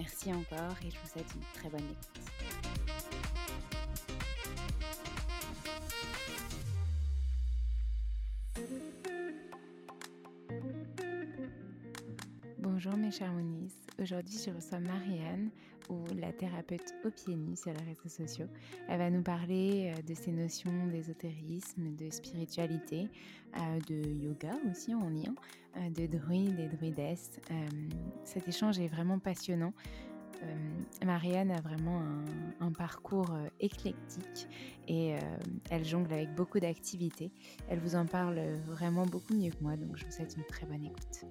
Merci encore et je vous souhaite une très bonne écoute. Bonjour mes chers Monis, aujourd'hui je reçois Marianne thérapeute au pieds nus sur les réseaux sociaux. Elle va nous parler euh, de ces notions d'ésotérisme, de spiritualité, euh, de yoga aussi en lien, euh, de druides et druidesses. Cet échange est vraiment passionnant. Marianne a vraiment un, parcours éclectique et elle jongle avec beaucoup d'activités. Elle vous en parle vraiment beaucoup mieux que moi, donc je vous souhaite une très bonne écoute.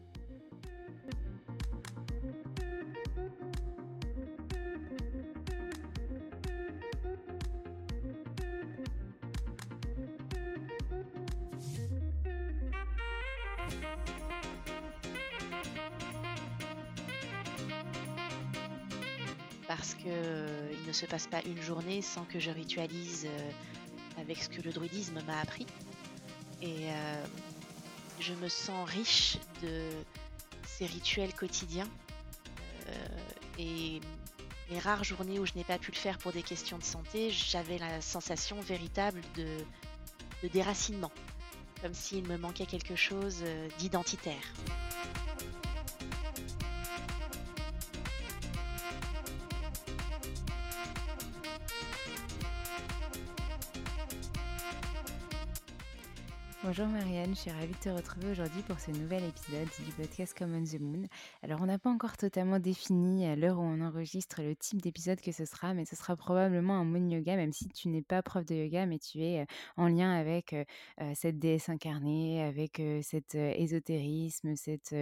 Parce qu'il euh, ne se passe pas une journée sans que je ritualise euh, avec ce que le druidisme m'a appris. Et euh, je me sens riche de ces rituels quotidiens. et les rares journées où je n'ai pas pu le faire pour des questions de santé, j'avais la sensation véritable de déracinement, comme s'il me manquait quelque chose d'identitaire. Bonjour Marianne, je suis ravie de te retrouver aujourd'hui pour ce nouvel épisode du podcast Common the Moon. Alors on n'a pas encore totalement défini à l'heure où on enregistre le type d'épisode que ce sera, mais ce sera probablement un moon yoga, même si tu n'es pas prof de yoga, mais tu es en lien avec cette déesse incarnée, avec cet ésotérisme, cette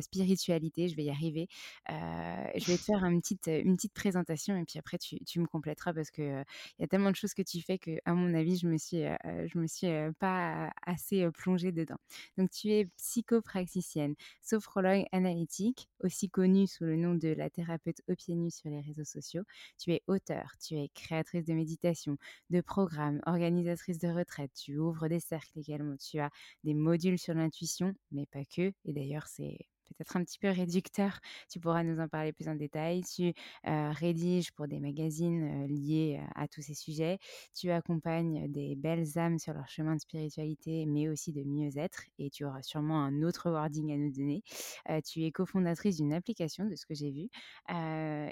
spiritualité, je vais y arriver. je vais te faire une petite, une petite présentation et puis après tu, tu me compléteras parce qu'il il y a tellement de choses que tu fais que, à mon avis, je me suis je me suis pas assez plongée dedans. Donc, tu es psychopraxicienne, sophrologue analytique, aussi connue sous le nom de la thérapeute au pieds nus sur les réseaux sociaux. Tu es auteur, tu es créatrice de méditation, de programmes, organisatrice de retraite. Tu ouvres des cercles également. Tu as des modules sur l'intuition, mais pas que. Et d'ailleurs, c'est peut-être un petit peu réducteur. Tu pourras nous en parler plus en détail. Tu euh, rédiges pour des magazines euh, liés à tous ces sujets. Tu accompagnes des belles âmes sur leur chemin de spiritualité, mais aussi de mieux-être. Et tu auras sûrement un autre wording à nous donner. Euh, tu es cofondatrice d'une application, de ce que j'ai vu.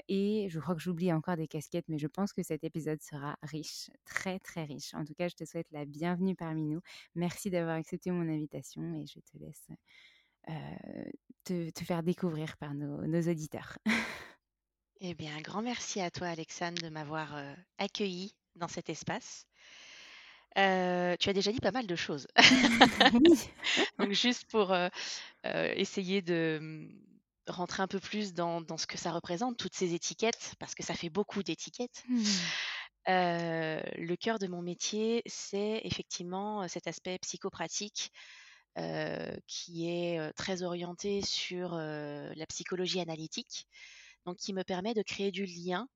et je crois que j'oublie encore des casquettes, mais je pense que cet épisode sera riche, très très riche. En tout cas, je te souhaite la bienvenue parmi nous. Merci d'avoir accepté mon invitation et je te laisse te, faire découvrir par nos, auditeurs. Eh bien, un grand merci à toi, Alexandre, de m'avoir accueilli dans cet espace. tu as déjà dit pas mal de choses. Donc, juste pour essayer de mmh, rentrer un peu plus dans, ce que ça représente, toutes ces étiquettes, parce que ça fait beaucoup d'étiquettes. Mmh. le cœur de mon métier, c'est effectivement cet aspect psychopratique qui est très orienté sur la psychologie analytique, donc qui me permet de créer du lien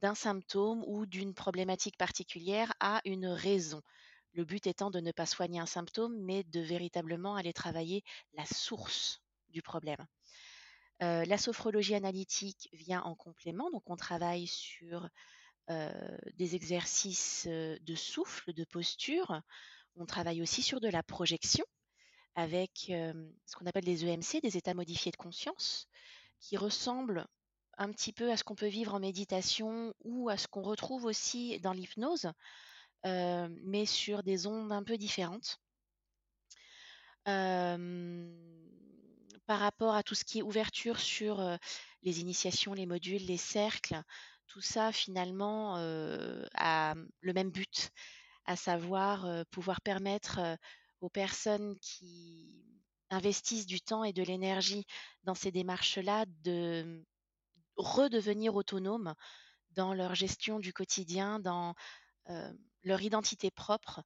d'un symptôme ou d'une problématique particulière à une raison. Le but étant de ne pas soigner un symptôme, mais de véritablement aller travailler la source du problème. la sophrologie analytique vient en complément, donc on travaille sur des exercices de souffle, de posture, on travaille aussi sur de la projection avec ce qu'on appelle des EMC, des états modifiés de conscience, qui ressemblent un petit peu à ce qu'on peut vivre en méditation ou à ce qu'on retrouve aussi dans l'hypnose, mais sur des ondes un peu différentes. par rapport à tout ce qui est ouverture sur les initiations, les modules, les cercles, tout ça finalement a le même but, à savoir pouvoir permettre aux personnes qui investissent du temps et de l'énergie dans ces démarches-là de redevenir autonomes dans leur gestion du quotidien, dans leur identité propre,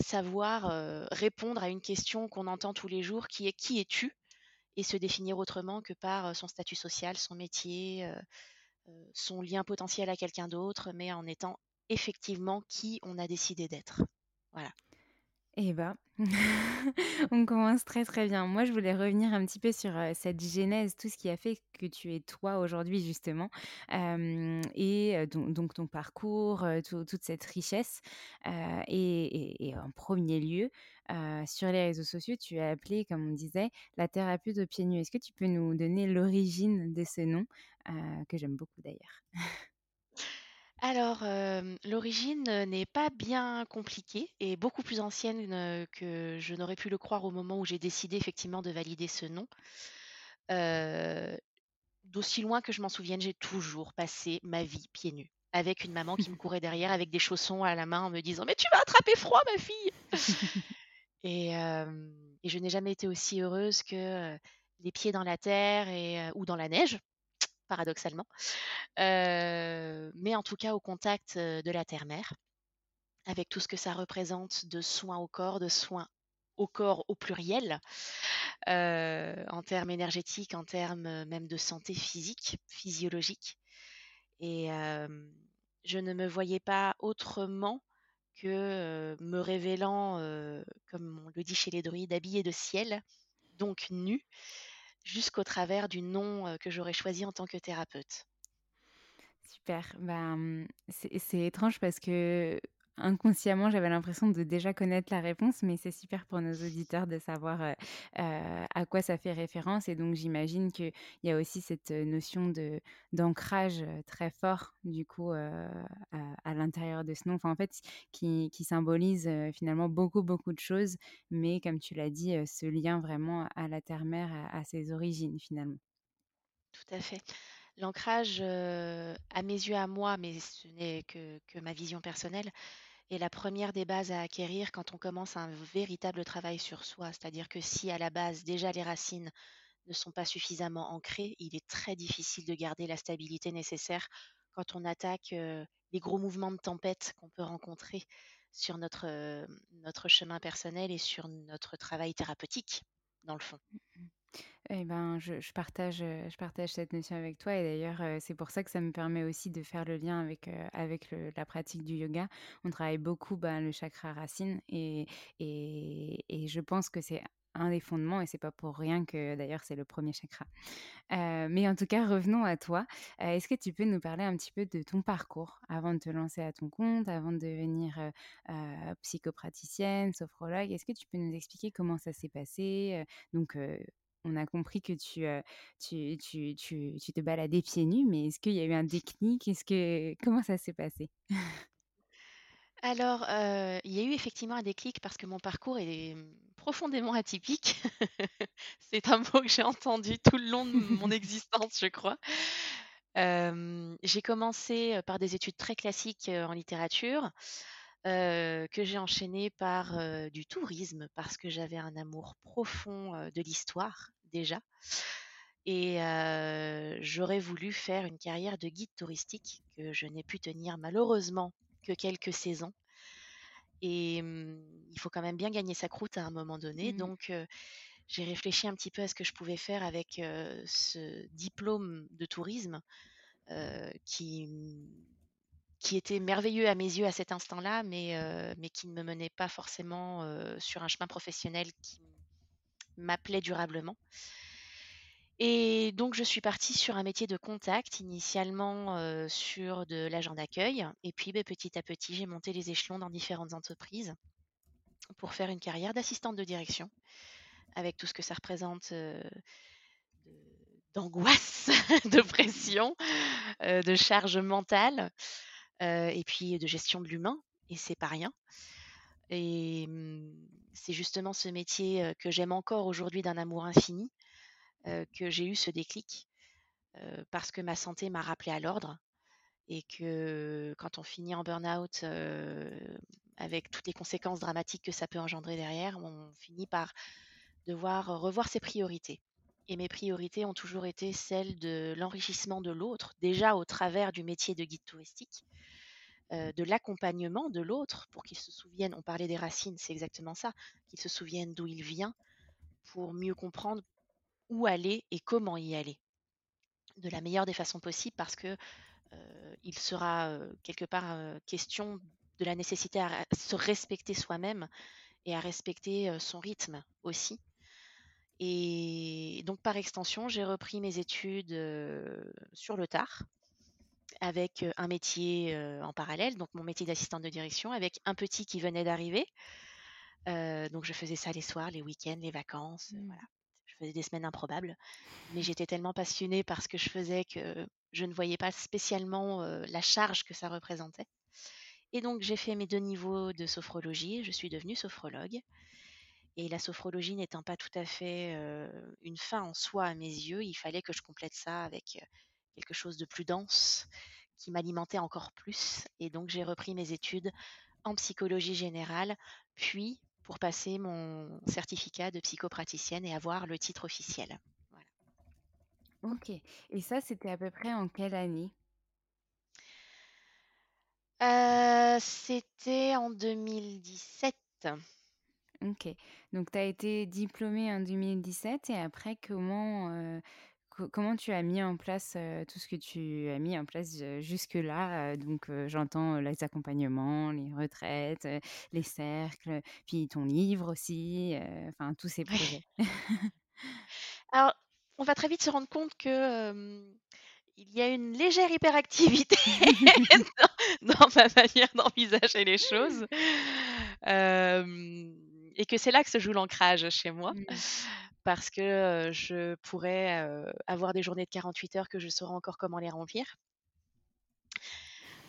savoir répondre à une question qu'on entend tous les jours qui est qui es-tu? Et se définir autrement que par son statut social, son métier, son lien potentiel à quelqu'un d'autre, mais en étant effectivement qui on a décidé d'être. Voilà. Eh bien, on commence très très bien. Moi, je voulais revenir un petit peu sur cette genèse, tout ce qui a fait que tu es toi aujourd'hui justement, et donc, ton parcours, toute cette richesse. Et, en premier lieu, sur les réseaux sociaux, tu as appelé, comme on disait, la thérapie de pieds nus. Est-ce que tu peux nous donner l'origine de ce nom, que j'aime beaucoup d'ailleurs? alors, l'origine, n'est pas bien compliquée et beaucoup plus ancienne, que je n'aurais pu le croire au moment où j'ai décidé effectivement de valider ce nom. d'aussi loin que je m'en souvienne, j'ai toujours passé ma vie pieds nus, avec une maman qui me courait derrière avec des chaussons à la main en me disant: «Mais tu vas attraper froid ma fille!» et et je n'ai jamais été aussi heureuse que, les pieds dans la terre et ou dans la neige paradoxalement. mais en tout cas au contact de la terre-mère, avec tout ce que ça représente de soins au corps, de soins au corps au pluriel, en termes énergétiques, en termes même de santé physique, physiologique. Et je ne me voyais pas autrement que me révélant, comme on le dit chez les druides, habillée de ciel, donc nue, jusqu'au travers du nom que j'aurais choisi en tant que thérapeute. Super. Ben, c'est étrange parce que inconsciemment, j'avais l'impression de déjà connaître la réponse, mais c'est super pour nos auditeurs de savoir euh, euh, à quoi ça fait référence. Et donc, j'imagine qu'il y a aussi cette notion de d'ancrage très fort, du coup, à, l'intérieur de ce nom. Enfin, en fait, qui, symbolise finalement beaucoup, beaucoup de choses, mais comme tu l'as dit, ce lien vraiment à la terre-mère, à ses origines, finalement. Tout à fait. L'ancrage, à mes yeux, à moi, mais ce n'est que, que ma vision personnelle, est la première des bases à acquérir quand on commence un véritable travail sur soi. C'est-à-dire que si à la base, déjà les racines ne sont pas suffisamment ancrées, il est très difficile de garder la stabilité nécessaire quand on attaque les gros mouvements de tempête qu'on peut rencontrer sur notre, notre chemin personnel et sur notre travail thérapeutique, dans le fond. Mmh eh ben, je, partage, euh, je partage cette notion avec toi et d'ailleurs, euh, c'est pour ça que ça me permet aussi de faire le lien avec, euh, avec la pratique du yoga. On travaille beaucoup ben, le chakra racine et, et, et je pense que c'est un des fondements et c'est pas pour rien que d'ailleurs c'est le premier chakra. mais en tout cas, revenons à toi. Est-ce que tu peux nous parler un petit peu de ton parcours avant de te lancer à ton compte, avant de devenir psychopraticienne, sophrologue? Est-ce que tu peux nous expliquer comment ça s'est passé Donc, on a compris que tu, tu, tu, tu, tu te baladais pieds nus, mais est-ce qu'il y a eu un déclic? Est-ce que comment ça s'est passé? Alors, il y a eu effectivement un déclic parce que mon parcours est mmh, profondément atypique. C'est un mot que j'ai entendu tout le long de mon existence, je crois. j'ai commencé par des études très classiques en littérature, que j'ai enchaîné par du tourisme parce que j'avais un amour profond de l'histoire déjà. Et j'aurais voulu faire une carrière de guide touristique que je n'ai pu tenir malheureusement que quelques saisons. Et mmh, il faut quand même bien gagner sa croûte à un moment donné. Mmh. Donc j'ai réfléchi un petit peu à ce que je pouvais faire avec ce diplôme de tourisme qui, mmh, qui était merveilleux à mes yeux à cet instant-là, mais, mais qui ne me menait pas forcément sur un chemin professionnel qui m'appelait durablement. Et donc, je suis partie sur un métier de contact, initialement sur de l'agent d'accueil. Et puis, beh, petit à petit, j'ai monté les échelons dans différentes entreprises pour faire une carrière d'assistante de direction, avec tout ce que ça représente d'angoisse, de pression, de charge mentale, et puis de gestion de l'humain. Et c'est pas rien. Mmh, c'est justement ce métier que j'aime encore aujourd'hui d'un amour infini que j'ai eu ce déclic parce que ma santé m'a rappelé à l'ordre et que quand on finit en burn-out avec toutes les conséquences dramatiques que ça peut engendrer derrière, on finit par devoir revoir ses priorités. Et mes priorités ont toujours été celles de l'enrichissement de l'autre, déjà au travers du métier de guide touristique, de l'accompagnement de l'autre pour qu'il se souvienne, on parlait des racines, c'est exactement ça, qu'il se souvienne d'où il vient pour mieux comprendre où aller et comment y aller de la meilleure des façons possibles parce que il sera quelque part question de la nécessité à se respecter soi-même et à respecter son rythme aussi. Et donc par extension, j'ai repris mes études sur le tard avec un métier en parallèle, donc mon métier d'assistante de direction, avec un petit qui venait d'arriver. donc je faisais ça les soirs, les week-ends, les vacances, Mmh. voilà je faisais des semaines improbables, mais j'étais tellement passionnée par ce que je faisais que je ne voyais pas spécialement la charge que ça représentait. Et donc j'ai fait mes deux niveaux de sophrologie, je suis devenue sophrologue. Et la sophrologie n'étant pas tout à fait une fin en soi à mes yeux, il fallait que je complète ça avec quelque chose de plus dense qui m'alimentait encore plus. Et donc j'ai repris mes études en psychologie générale, puis pour passer mon certificat de psychopraticienne et avoir le titre officiel. Voilà. Ok. Et ça, c'était à peu près en quelle année? Euh, C'était en 2017. Ok. Donc, tu as été diplômée en 2017 et après, comment, euh, comment tu as mis en place tout ce que tu as mis en place jusque-là Donc, j'entends les accompagnements, les retraites, les cercles, puis ton livre aussi, enfin, tous ces projets. Alors, on va très vite se rendre compte que il y a une légère hyperactivité dans, dans ma manière d'envisager les choses. Et que c'est là que se joue l'ancrage chez moi. Mmh. Parce que euh, je pourrais euh, avoir des journées de 48 heures que je saurais encore comment les remplir.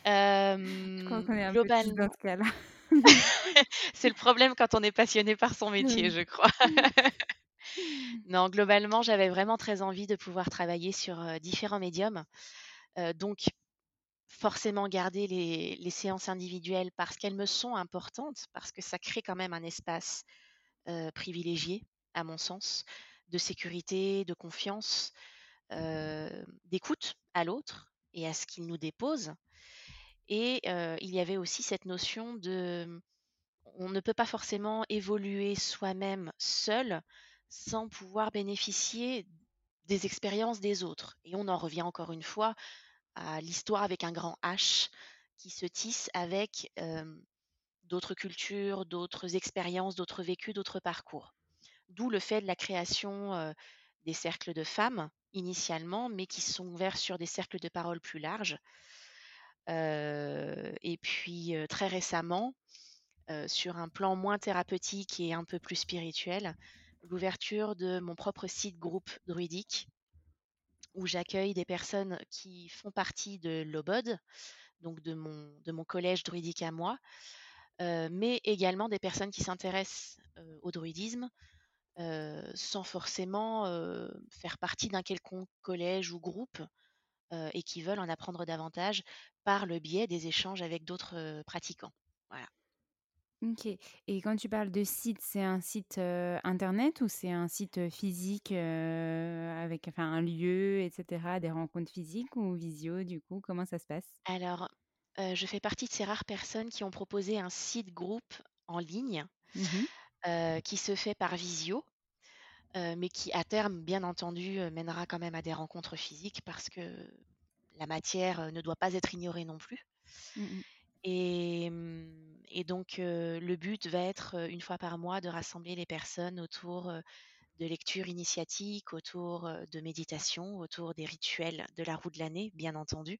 Je crois qu'on est un peu tous dans globalement, ce cas-là. c'est le problème quand on est passionné par son métier, je crois. Non, globalement, j'avais vraiment très envie de pouvoir travailler sur euh, différents médiums. Euh, donc, forcément garder les, les séances individuelles parce qu'elles me sont importantes, parce que ça crée quand même un espace euh, privilégié, à mon sens, de sécurité, de confiance, euh, d'écoute à l'autre et à ce qu'il nous dépose. Et euh, il y avait aussi cette notion de on ne peut pas forcément évoluer soi-même seul sans pouvoir bénéficier des expériences des autres. Et on en revient encore une fois à l'histoire avec un grand H qui se tisse avec euh, d'autres cultures, d'autres expériences, d'autres vécus, d'autres parcours. D'où le fait de la création des cercles de femmes initialement, mais qui sont ouverts sur des cercles de parole plus larges. Et puis très récemment, sur un plan moins thérapeutique et un peu plus spirituel, l'ouverture de mon propre site groupe druidique où j'accueille des personnes qui font partie de l'OBOD, donc de mon, collège druidique à moi, mais également des personnes qui s'intéressent au druidisme euh, sans forcément euh, faire partie d'un quelconque collège ou groupe euh, et qui veulent en apprendre davantage par le biais des échanges avec d'autres pratiquants. Voilà. Ok. Et quand tu parles de site, c'est un site internet ou c'est un site physique avec enfin, un lieu, etc., des rencontres physiques ou visio, du coup, comment ça se passe? Alors, je fais partie de ces rares personnes qui ont proposé un site groupe en ligne Mhm. Euh, qui se fait par visio, euh, mais qui à terme, bien entendu, euh, mènera quand même à des rencontres physiques parce que la matière ne doit pas être ignorée non plus. Et, hum, et donc, le but va être, une fois par mois, de rassembler les personnes autour de lectures initiatiques, autour de méditation, autour des rituels de la roue de l'année, bien entendu,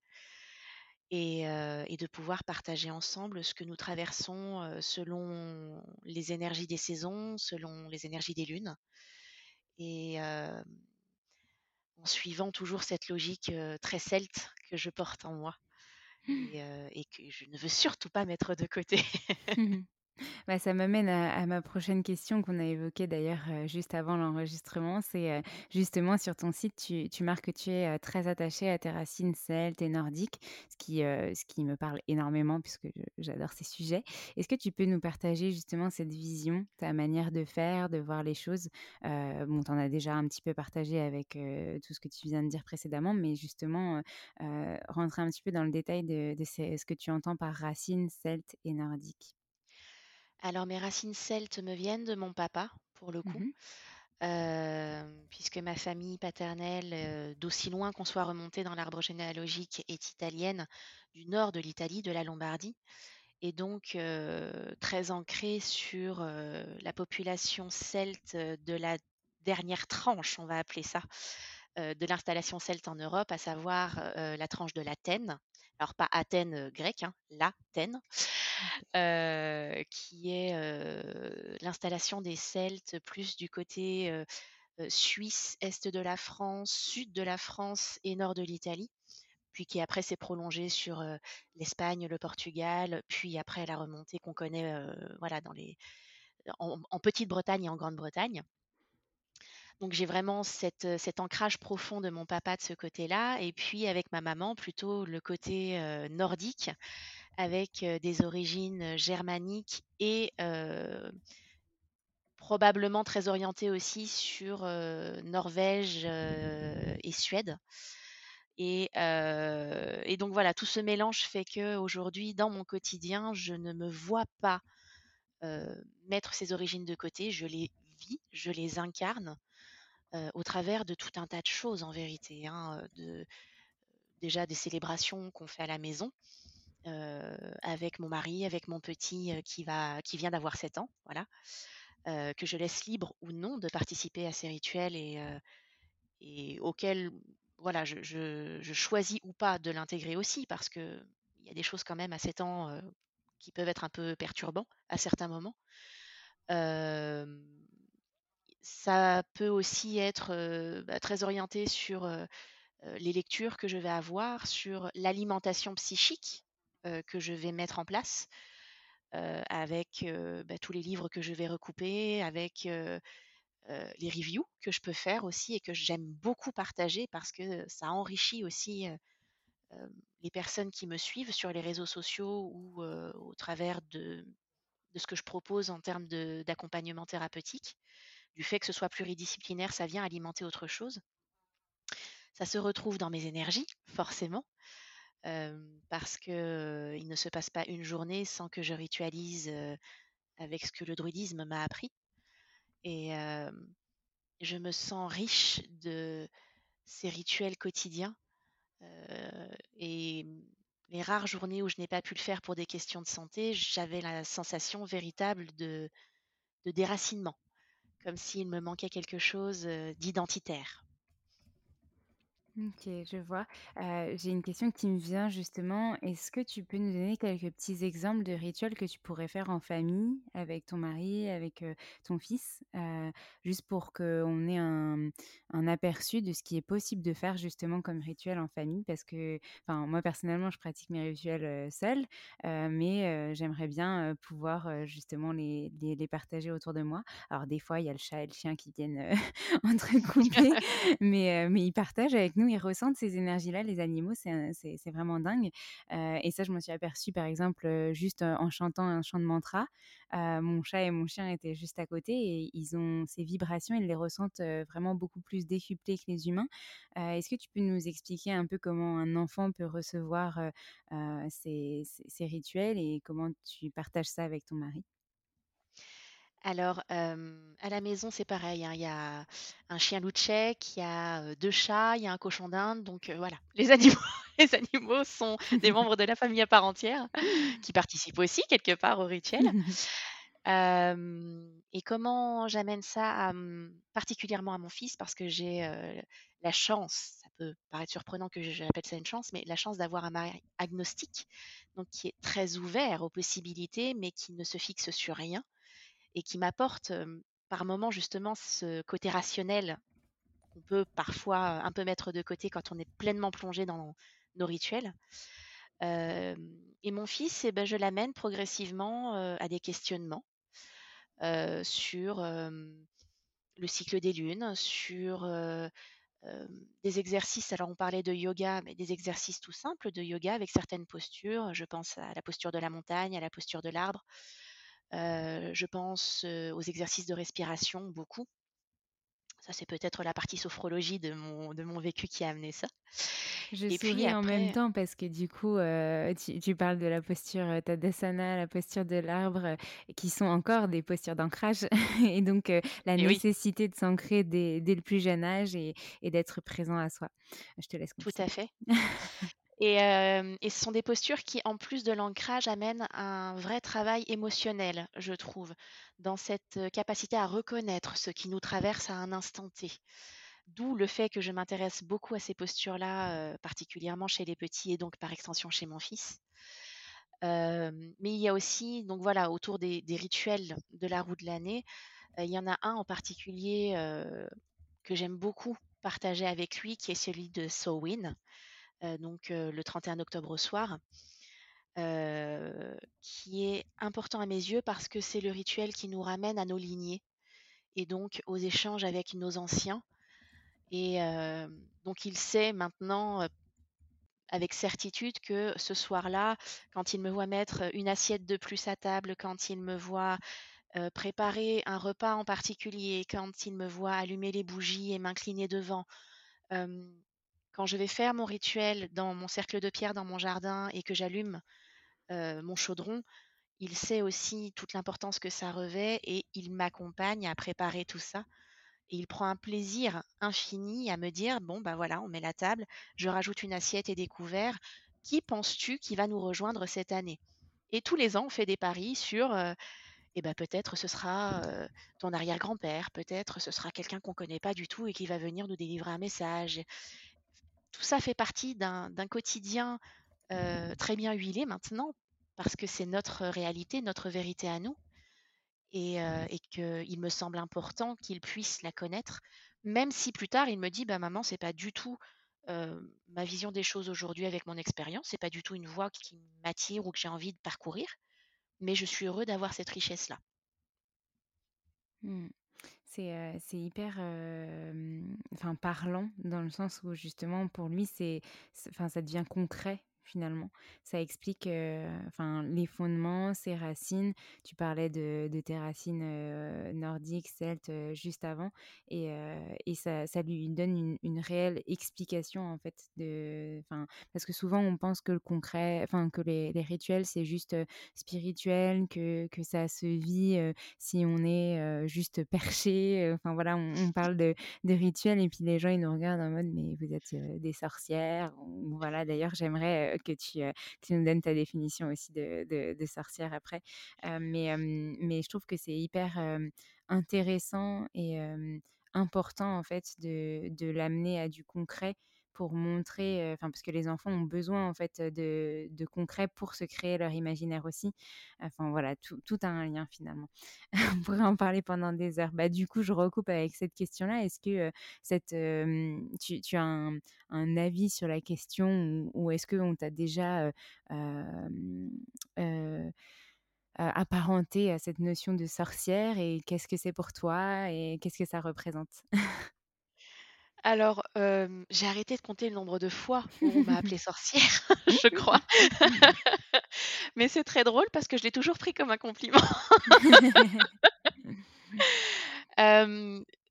et, euh, et de pouvoir partager ensemble ce que nous traversons euh, selon les énergies des saisons, selon les énergies des lunes, et euh, en suivant toujours cette logique très celte que je porte en moi et, euh, et que je ne veux surtout pas mettre de côté. Bah, ça m'amène à, ma prochaine question qu'on a évoquée d'ailleurs euh, juste avant l'enregistrement. C'est euh, justement sur ton site, tu, marques que tu es euh, très attaché à tes racines celtes et nordiques, ce qui, me parle énormément puisque j'adore ces sujets. Est-ce que tu peux nous partager justement cette vision, ta manière de faire, de voir les choses? Bon, tu en as déjà un petit peu partagé avec tout ce que tu viens de dire précédemment, mais justement, rentrer un petit peu dans le détail de, ce que tu entends par racines celtes et nordiques. Alors mes racines celtes me viennent de mon papa, pour le coup, euh, puisque ma famille paternelle, euh, d'aussi loin qu'on soit remonté dans l'arbre généalogique, est italienne, du nord de l'Italie, de la Lombardie, et donc euh, très ancrée sur la population celte de la dernière tranche, on va appeler ça, de l'installation celte en Europe, à savoir la tranche de l'Athènes. Alors pas Athènes grecque, hein, l'Athènes, qui est l'installation des Celtes plus du côté suisse, est de la France, sud de la France et nord de l'Italie, puis qui après s'est prolongée sur l'Espagne, le Portugal, puis après la remontée qu'on connaît voilà, dans les, en, Petite-Bretagne et en Grande-Bretagne. Donc j'ai vraiment cet ancrage profond de mon papa de ce côté-là, et puis avec ma maman plutôt le côté nordique, avec des origines germaniques et probablement très orientées aussi sur Norvège et Suède. Et, donc voilà, tout ce mélange fait que aujourd'hui, dans mon quotidien, je ne me vois pas mettre ces origines de côté. Je les vis, je les incarne au travers de tout un tas de choses en vérité. hein, déjà des célébrations qu'on fait à la maison avec mon mari, avec mon petit euh, qui, va, qui vient d'avoir 7 ans, voilà, euh, que je laisse libre ou non de participer à ces rituels et, euh, auxquels voilà, je, choisis ou pas de l'intégrer aussi parce que il y a des choses quand même à 7 ans euh, qui peuvent être un peu perturbants à certains moments. Euh, ça peut aussi être euh, bah, très orienté sur euh, euh, les lectures que je vais avoir, sur l'alimentation psychique euh, que je vais mettre en place, euh, avec euh, bah, tous les livres que je vais recouper, avec euh, euh, les reviews que je peux faire aussi et que j'aime beaucoup partager parce que ça enrichit aussi euh, euh, les personnes qui me suivent sur les réseaux sociaux ou euh, au travers de, ce que je propose en termes d'accompagnement thérapeutique. Du fait que ce soit pluridisciplinaire, ça vient alimenter autre chose. Ça se retrouve dans mes énergies, forcément, parce que il ne se passe pas une journée sans que je ritualise avec ce que le druidisme m'a appris. Et je me sens riche de ces rituels quotidiens. et les rares journées où je n'ai pas pu le faire pour des questions de santé, j'avais la sensation véritable de, de déracinement, comme s'il me manquait quelque chose d'identitaire. Ok, je vois. Euh, j'ai une question qui me vient justement. Est-ce que tu peux nous donner quelques petits exemples de rituels que tu pourrais faire en famille, avec ton mari, avec ton fils, euh, juste pour qu'on ait un, un aperçu de ce qui est possible de faire justement comme rituel en famille? Parce que, enfin, moi personnellement, je pratique mes rituels euh, seule, euh, mais j'aimerais bien pouvoir justement les, les, les partager autour de moi. Alors des fois, il y a le chat et le chien qui viennent euh, entrecouper, mais, mais ils partagent avec nous, ils ressentent ces énergies-là, les animaux, c'est vraiment dingue. Euh, et ça, je m'en suis aperçue, par exemple, euh, juste en chantant un chant de mantra. Mon chat et mon chien étaient juste à côté et ils ont ces vibrations, ils les ressentent vraiment beaucoup plus décuplées que les humains. Euh, Est-ce que tu peux nous expliquer un peu comment un enfant peut recevoir ces rituels et comment tu partages ça avec ton mari? Alors, à la maison, c'est pareil. hein, Il y a un chien loup il y a deux chats, il y a un cochon d'Inde. Donc voilà, les animaux, les animaux sont des membres de la famille à part entière qui participent aussi quelque part au rituel. Et comment j'amène ça particulièrement à mon fils parce que j'ai la chance, ça peut paraître surprenant que j'appelle ça une chance, mais la chance d'avoir un mari agnostique, donc qui est très ouvert aux possibilités, mais qui ne se fixe sur rien et qui m'apporte par moments justement ce côté rationnel qu'on peut parfois un peu mettre de côté quand on est pleinement plongé dans nos rituels. Et mon fils, eh ben, je l'amène progressivement à des questionnements sur le cycle des lunes, sur des exercices. Alors, on parlait de yoga, mais des exercices tout simples de yoga avec certaines postures. Je pense à la posture de la montagne, à la posture de l'arbre. Je pense aux exercices de respiration beaucoup. Ça, c'est peut-être la partie sophrologie de mon, de mon vécu qui a amené ça. Je Et puis en même temps parce que du coup, euh, tu, tu parles de la posture Tadasana, la posture de l'arbre, euh, qui sont encore des postures d'ancrage. Et donc, euh, la et oui, nécessité de s'ancrer dès, dès le plus jeune âge et, et d'être présent à soi. Je te laisse tout à continuer. fait. Et, euh, et ce sont des postures qui, en plus de l'ancrage, amènent un vrai travail émotionnel, je trouve, dans cette euh, capacité à reconnaître ce qui nous traverse à un instant T. D'où le fait que je m'intéresse beaucoup à ces postures-là, euh, particulièrement chez les petits et donc par extension chez mon fils. Mais il y a aussi, donc voilà, autour des, rituels de la roue de l'année, il y en a un en particulier que j'aime beaucoup partager avec lui, qui est celui de euh, donc euh, le 31 octobre au soir, euh, qui est important à mes yeux parce que c'est le rituel qui nous ramène à nos lignées et donc aux échanges avec nos anciens. Et euh, donc il sait maintenant euh, avec certitude que ce soir-là, quand il me voit mettre une assiette de plus à table, quand il me voit euh, préparer un repas en particulier, quand il me voit allumer les bougies et m'incliner devant, euh, quand je vais faire mon rituel dans mon cercle de pierre dans mon jardin et que j'allume mon chaudron, il sait aussi toute l'importance que ça revêt et il m'accompagne à préparer tout ça. Et il prend un plaisir infini à me dire, bon, bah voilà, on met la table, je rajoute une assiette et des couverts. Qui penses-tu qui va nous rejoindre cette année? Et tous les ans, on fait des paris sur, eh ben, peut-être ce sera ton arrière-grand-père, peut-être ce sera quelqu'un qu'on ne connaît pas du tout et qui va venir nous délivrer un message. Tout ça fait partie d'un quotidien très bien huilé maintenant, parce que c'est notre réalité, notre vérité à nous, et, et qu'il me semble important qu'il puisse la connaître, même si plus tard il me dit bah maman c'est pas du tout ma vision des choses aujourd'hui avec mon expérience, c'est pas du tout une voie qui m'attire ou que j'ai envie de parcourir, mais je suis heureux d'avoir cette richesse là. Mmh. C'est, hyper, enfin parlant dans le sens où justement pour lui c'est enfin ça devient concret finalement. Ça explique enfin les fondements, ses racines. Tu parlais de, tes racines nordiques, celtes juste avant, et, et ça, ça, lui donne une, réelle explication en fait. De, parce que souvent on pense que le concret, enfin que les, rituels c'est juste spirituel, que, que ça se vit si on est juste perché. Enfin voilà, on, parle de, de, rituels et puis les gens ils nous regardent en mode mais vous êtes des sorcières. Voilà, d'ailleurs j'aimerais que tu, tu, nous donnes ta définition aussi de, sorcière après. mais, mais je trouve que c'est hyper intéressant et important en fait de l'amener à du concret pour montrer, enfin parce que les enfants ont besoin en fait de, de, concret pour se créer leur imaginaire aussi. Enfin voilà, tout, a un lien finalement. on pourrait en parler pendant des heures. Bah, du coup, je recoupe avec cette question-là. Est-ce que cette, tu, as un, avis sur la question ou, est-ce qu'on t'a déjà apparenté à cette notion de sorcière et qu'est-ce que c'est pour toi et qu'est-ce que ça représente? alors, j'ai arrêté de compter le nombre de fois où on m'a appelée sorcière, je crois. Mais c'est très drôle parce que je l'ai toujours pris comme un compliment.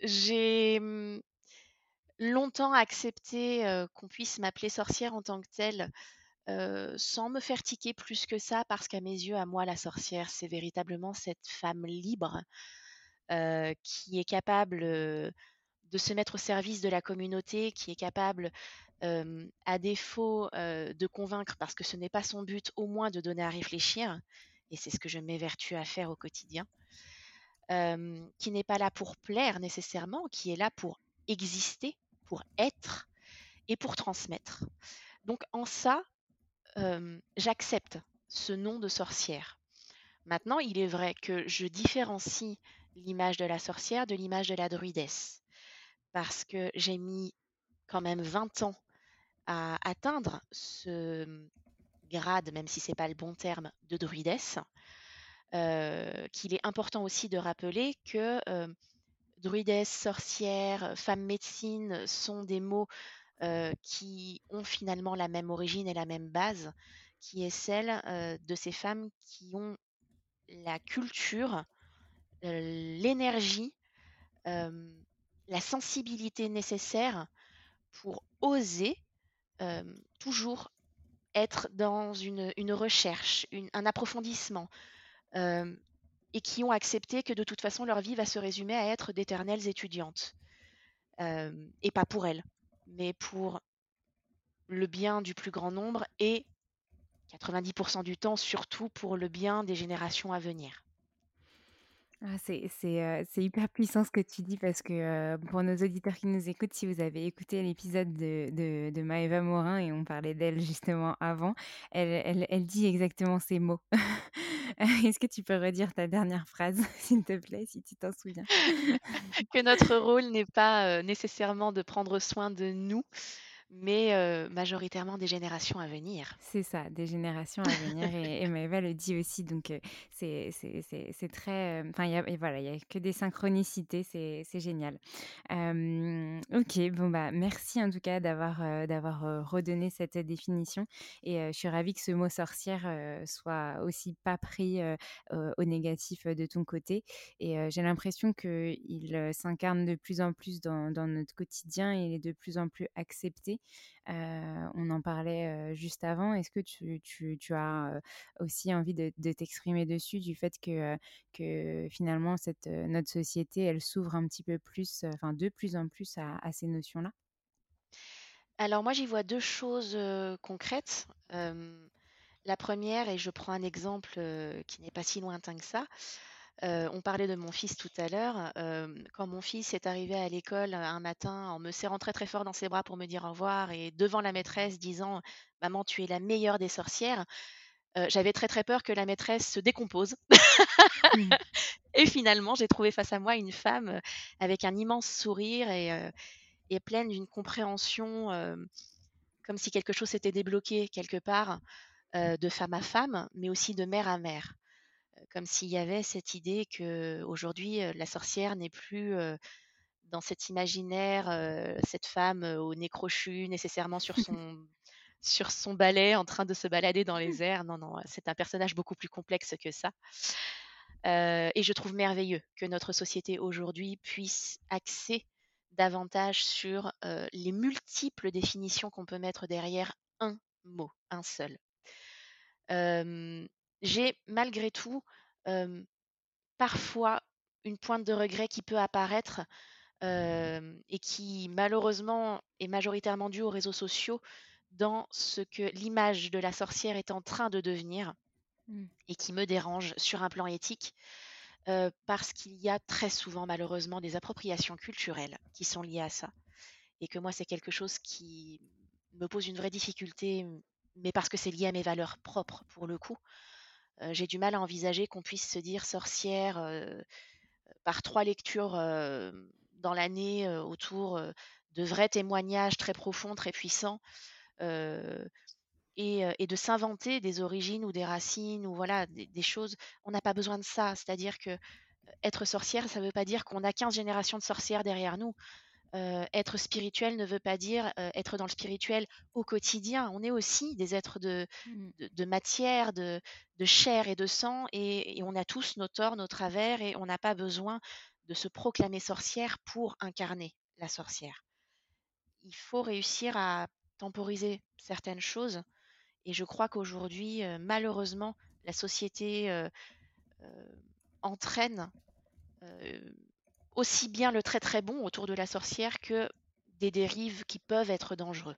j'ai, mmh, longtemps accepté, qu'on puisse m'appeler sorcière en tant que telle, sans me faire tiquer plus que ça parce qu'à mes yeux, à moi, la sorcière, c'est véritablement cette femme libre, qui est capable, de se mettre au service de la communauté, qui est capable, à défaut de convaincre, parce que ce n'est pas son but, au moins de donner à réfléchir, et c'est ce que je m'évertue à faire au quotidien, qui n'est pas là pour plaire nécessairement, qui est là pour exister, pour être et pour transmettre. Donc en ça, j'accepte ce nom de sorcière. Maintenant, il est vrai que je différencie l'image de la sorcière de l'image de la druidesse parce que j'ai mis quand même 20 ans à atteindre ce grade, même si ce n'est pas le bon terme, de druidesse, euh, qu'il est important aussi de rappeler que euh, druidesse, sorcière, femme médecine sont des mots euh, qui ont finalement la même origine et la même base, qui est celle de ces femmes qui ont la culture, l'énergie, la sensibilité nécessaire pour oser toujours être dans une, recherche, un approfondissement, et qui ont accepté que de toute façon leur vie va se résumer à être d'éternelles étudiantes. et pas pour elles, mais pour le bien du plus grand nombre et 90% du temps surtout pour le bien des générations à venir. Ah, c'est c'est, c'est hyper puissant ce que tu dis parce que, pour nos auditeurs qui nous écoutent, si vous avez écouté l'épisode de de de Maëva Morin et on parlait d'elle justement avant, elle elle elle dit exactement ces mots. Est-ce que tu peux redire ta dernière phrase, s'il te plaît, si tu t'en souviens? Que notre rôle n'est pas, nécessairement de prendre soin de nous, mais majoritairement des générations à venir. C'est ça, des générations à venir. et, et Maëva le dit aussi, donc c'est très... Enfin, il voilà, n'y a que des synchronicités, c'est génial. ok, bon, bah, merci en tout cas d'avoir d'avoir redonné cette définition. Et je suis ravie que ce mot sorcière soit aussi pas pris au négatif de ton côté. Et j'ai l'impression qu'il s'incarne de plus en plus dans, dans notre quotidien et il est de plus en plus accepté on en parlait juste avant. Est-ce que tu, as aussi envie de, t'exprimer dessus, du fait que, finalement cette, notre société, elle s'ouvre un petit peu plus, enfin de plus en plus à, ces notions-là? Alors moi, j'y vois deux choses concrètes. la première, et je prends un exemple qui n'est pas si lointain que ça, on parlait de mon fils tout à l'heure. quand mon fils est arrivé à l'école un matin en me serrant très très fort dans ses bras pour me dire au revoir et devant la maîtresse disant Maman, tu es la meilleure des sorcières, j'avais très très peur que la maîtresse se décompose. Mmh. et finalement, j'ai trouvé face à moi une femme avec un immense sourire et, et pleine d'une compréhension, comme si quelque chose s'était débloqué quelque part, de femme à femme, mais aussi de mère à mère comme s'il y avait cette idée que aujourd'hui la sorcière n'est plus dans cet imaginaire, cette femme au nez crochu, nécessairement sur son sur son balai, en train de se balader dans les airs. Non, non, c'est un personnage beaucoup plus complexe que ça. et je trouve merveilleux que notre société aujourd'hui puisse axer davantage sur les multiples définitions qu'on peut mettre derrière un mot, un seul j'ai malgré tout parfois une pointe de regret qui peut apparaître et qui malheureusement est majoritairement due aux réseaux sociaux dans ce que l'image de la sorcière est en train de devenir mmh. et qui me dérange sur un plan éthique parce qu'il y a très souvent malheureusement des appropriations culturelles qui sont liées à ça et que moi c'est quelque chose qui me pose une vraie difficulté mais parce que c'est lié à mes valeurs propres pour le coup j'ai du mal à envisager qu'on puisse se dire sorcière par trois lectures dans l'année autour de vrais témoignages très profonds, très puissants, et, de s'inventer des origines ou des racines ou voilà des, choses. On n'a pas besoin de ça. C'est-à-dire que être sorcière, ça ne veut pas dire qu'on a 15 générations de sorcières derrière nous être spirituel ne veut pas dire être dans le spirituel au quotidien. On est aussi des êtres de, mmh. matière, de, chair et de sang, et, on a tous nos torts, nos travers, et on n'a pas besoin de se proclamer sorcière pour incarner la sorcière. Il faut réussir à temporiser certaines choses, et je crois qu'aujourd'hui, malheureusement, la société entraîne aussi bien le très très bon autour de la sorcière que des dérives qui peuvent être dangereux.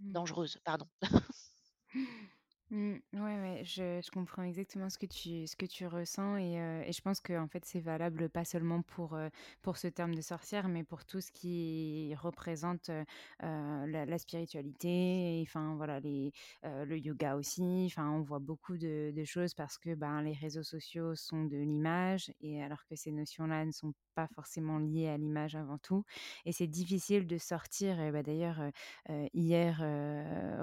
Mmh. dangereuses. Pardon. Mmh, ouais, ouais, je, je comprends exactement ce que tu, ce que tu ressens et, euh, et je pense que en fait c'est valable pas seulement pour, euh, pour ce terme de sorcière, mais pour tout ce qui représente euh, la, spiritualité, enfin voilà les, le yoga aussi. Enfin, on voit beaucoup de, de, choses parce que ben les réseaux sociaux sont de l'image et alors que ces notions-là ne sont pas forcément liées à l'image avant tout. Et c'est difficile de sortir. Bah, d'ailleurs hier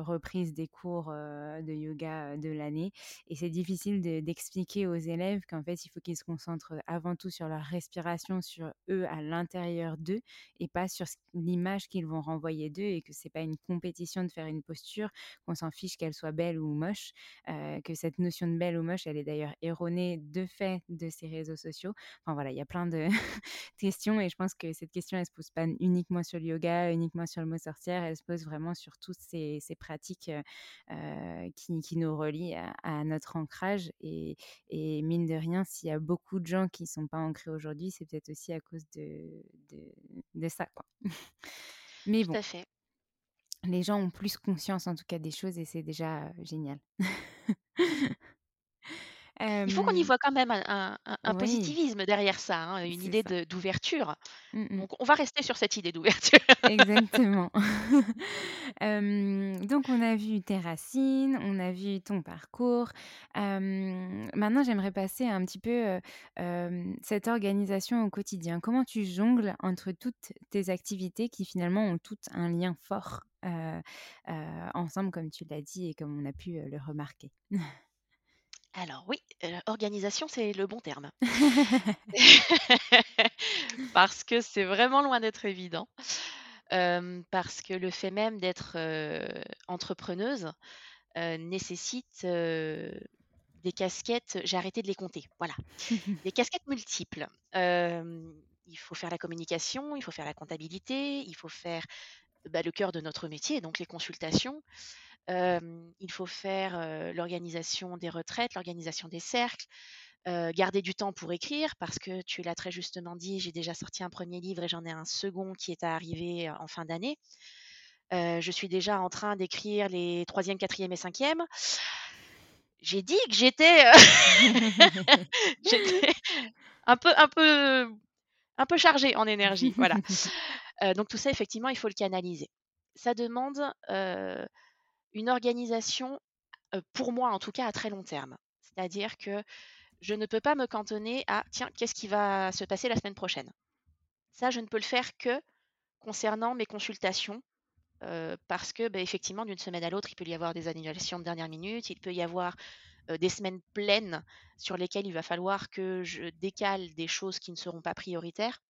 reprise des cours de yoga de l'année. Et c'est difficile d'expliquer aux élèves qu'en fait, il faut qu'ils se concentrent avant tout sur leur respiration, sur eux à l'intérieur d'eux, et pas sur l'image qu'ils vont renvoyer d'eux, et que c'est pas une compétition de faire une posture, qu'on s'en fiche qu'elle soit belle ou moche, que cette notion de belle ou moche, elle est d'ailleurs erronée de fait de ces réseaux sociaux. Enfin voilà, il y a plein de questions, et je pense que cette question, elle se pose pas uniquement sur le yoga, uniquement sur le mot sorcière, elle se pose vraiment sur toutes ces, ces pratiques qui, qui nous relie à, notre ancrage. Et, mine de rien, s'il y a beaucoup de gens qui sont pas ancrés aujourd'hui, c'est peut-être aussi à cause de, de, ça. Quoi. Mais bon. fait. Les gens ont plus conscience en tout cas des choses et c'est déjà génial. Il faut qu'on y voit quand même un, positivisme derrière ça, hein, une idée d'ouverture. Mmh donc, on va rester sur cette idée d'ouverture. Exactement. donc, on a vu tes racines, on a vu ton parcours. maintenant, j'aimerais passer un petit peu cette organisation au quotidien. Comment tu jongles entre toutes tes activités qui finalement ont toutes un lien fort ensemble, comme tu l'as dit et comme on a pu le remarquer? Alors oui, organisation, c'est le bon terme. Parce que c'est vraiment loin d'être évident. parce que le fait même d'être, entrepreneuse, nécessite, des casquettes j'ai arrêté de les compter, voilà. Des casquettes multiples. il faut faire la communication, il faut faire la comptabilité, il faut faire, bah, le cœur de notre métier, donc les consultations il faut faire l'organisation des retraites, l'organisation des cercles, garder du temps pour écrire, parce que tu l'as très justement dit, j'ai déjà sorti un premier livre et j'en ai un second qui est à arriver en fin d'année. je suis déjà en train d'écrire les troisième, quatrième et cinquième. j'ai dit que j'étais un peu, un peu, un peu chargée en énergie. Voilà. donc tout ça, effectivement, il faut le canaliser. Ça demande une organisation, pour moi en tout cas, à très long terme. C'est-à-dire que je ne peux pas me cantonner à tiens, qu'est-ce qui va se passer la semaine prochaine? Ça, je ne peux le faire que concernant mes consultations. parce que bah, effectivement d'une semaine à l'autre il peut y avoir des annulations de dernière minute, il peut y avoir des semaines pleines sur lesquelles il va falloir que je décale des choses qui ne seront pas prioritaires.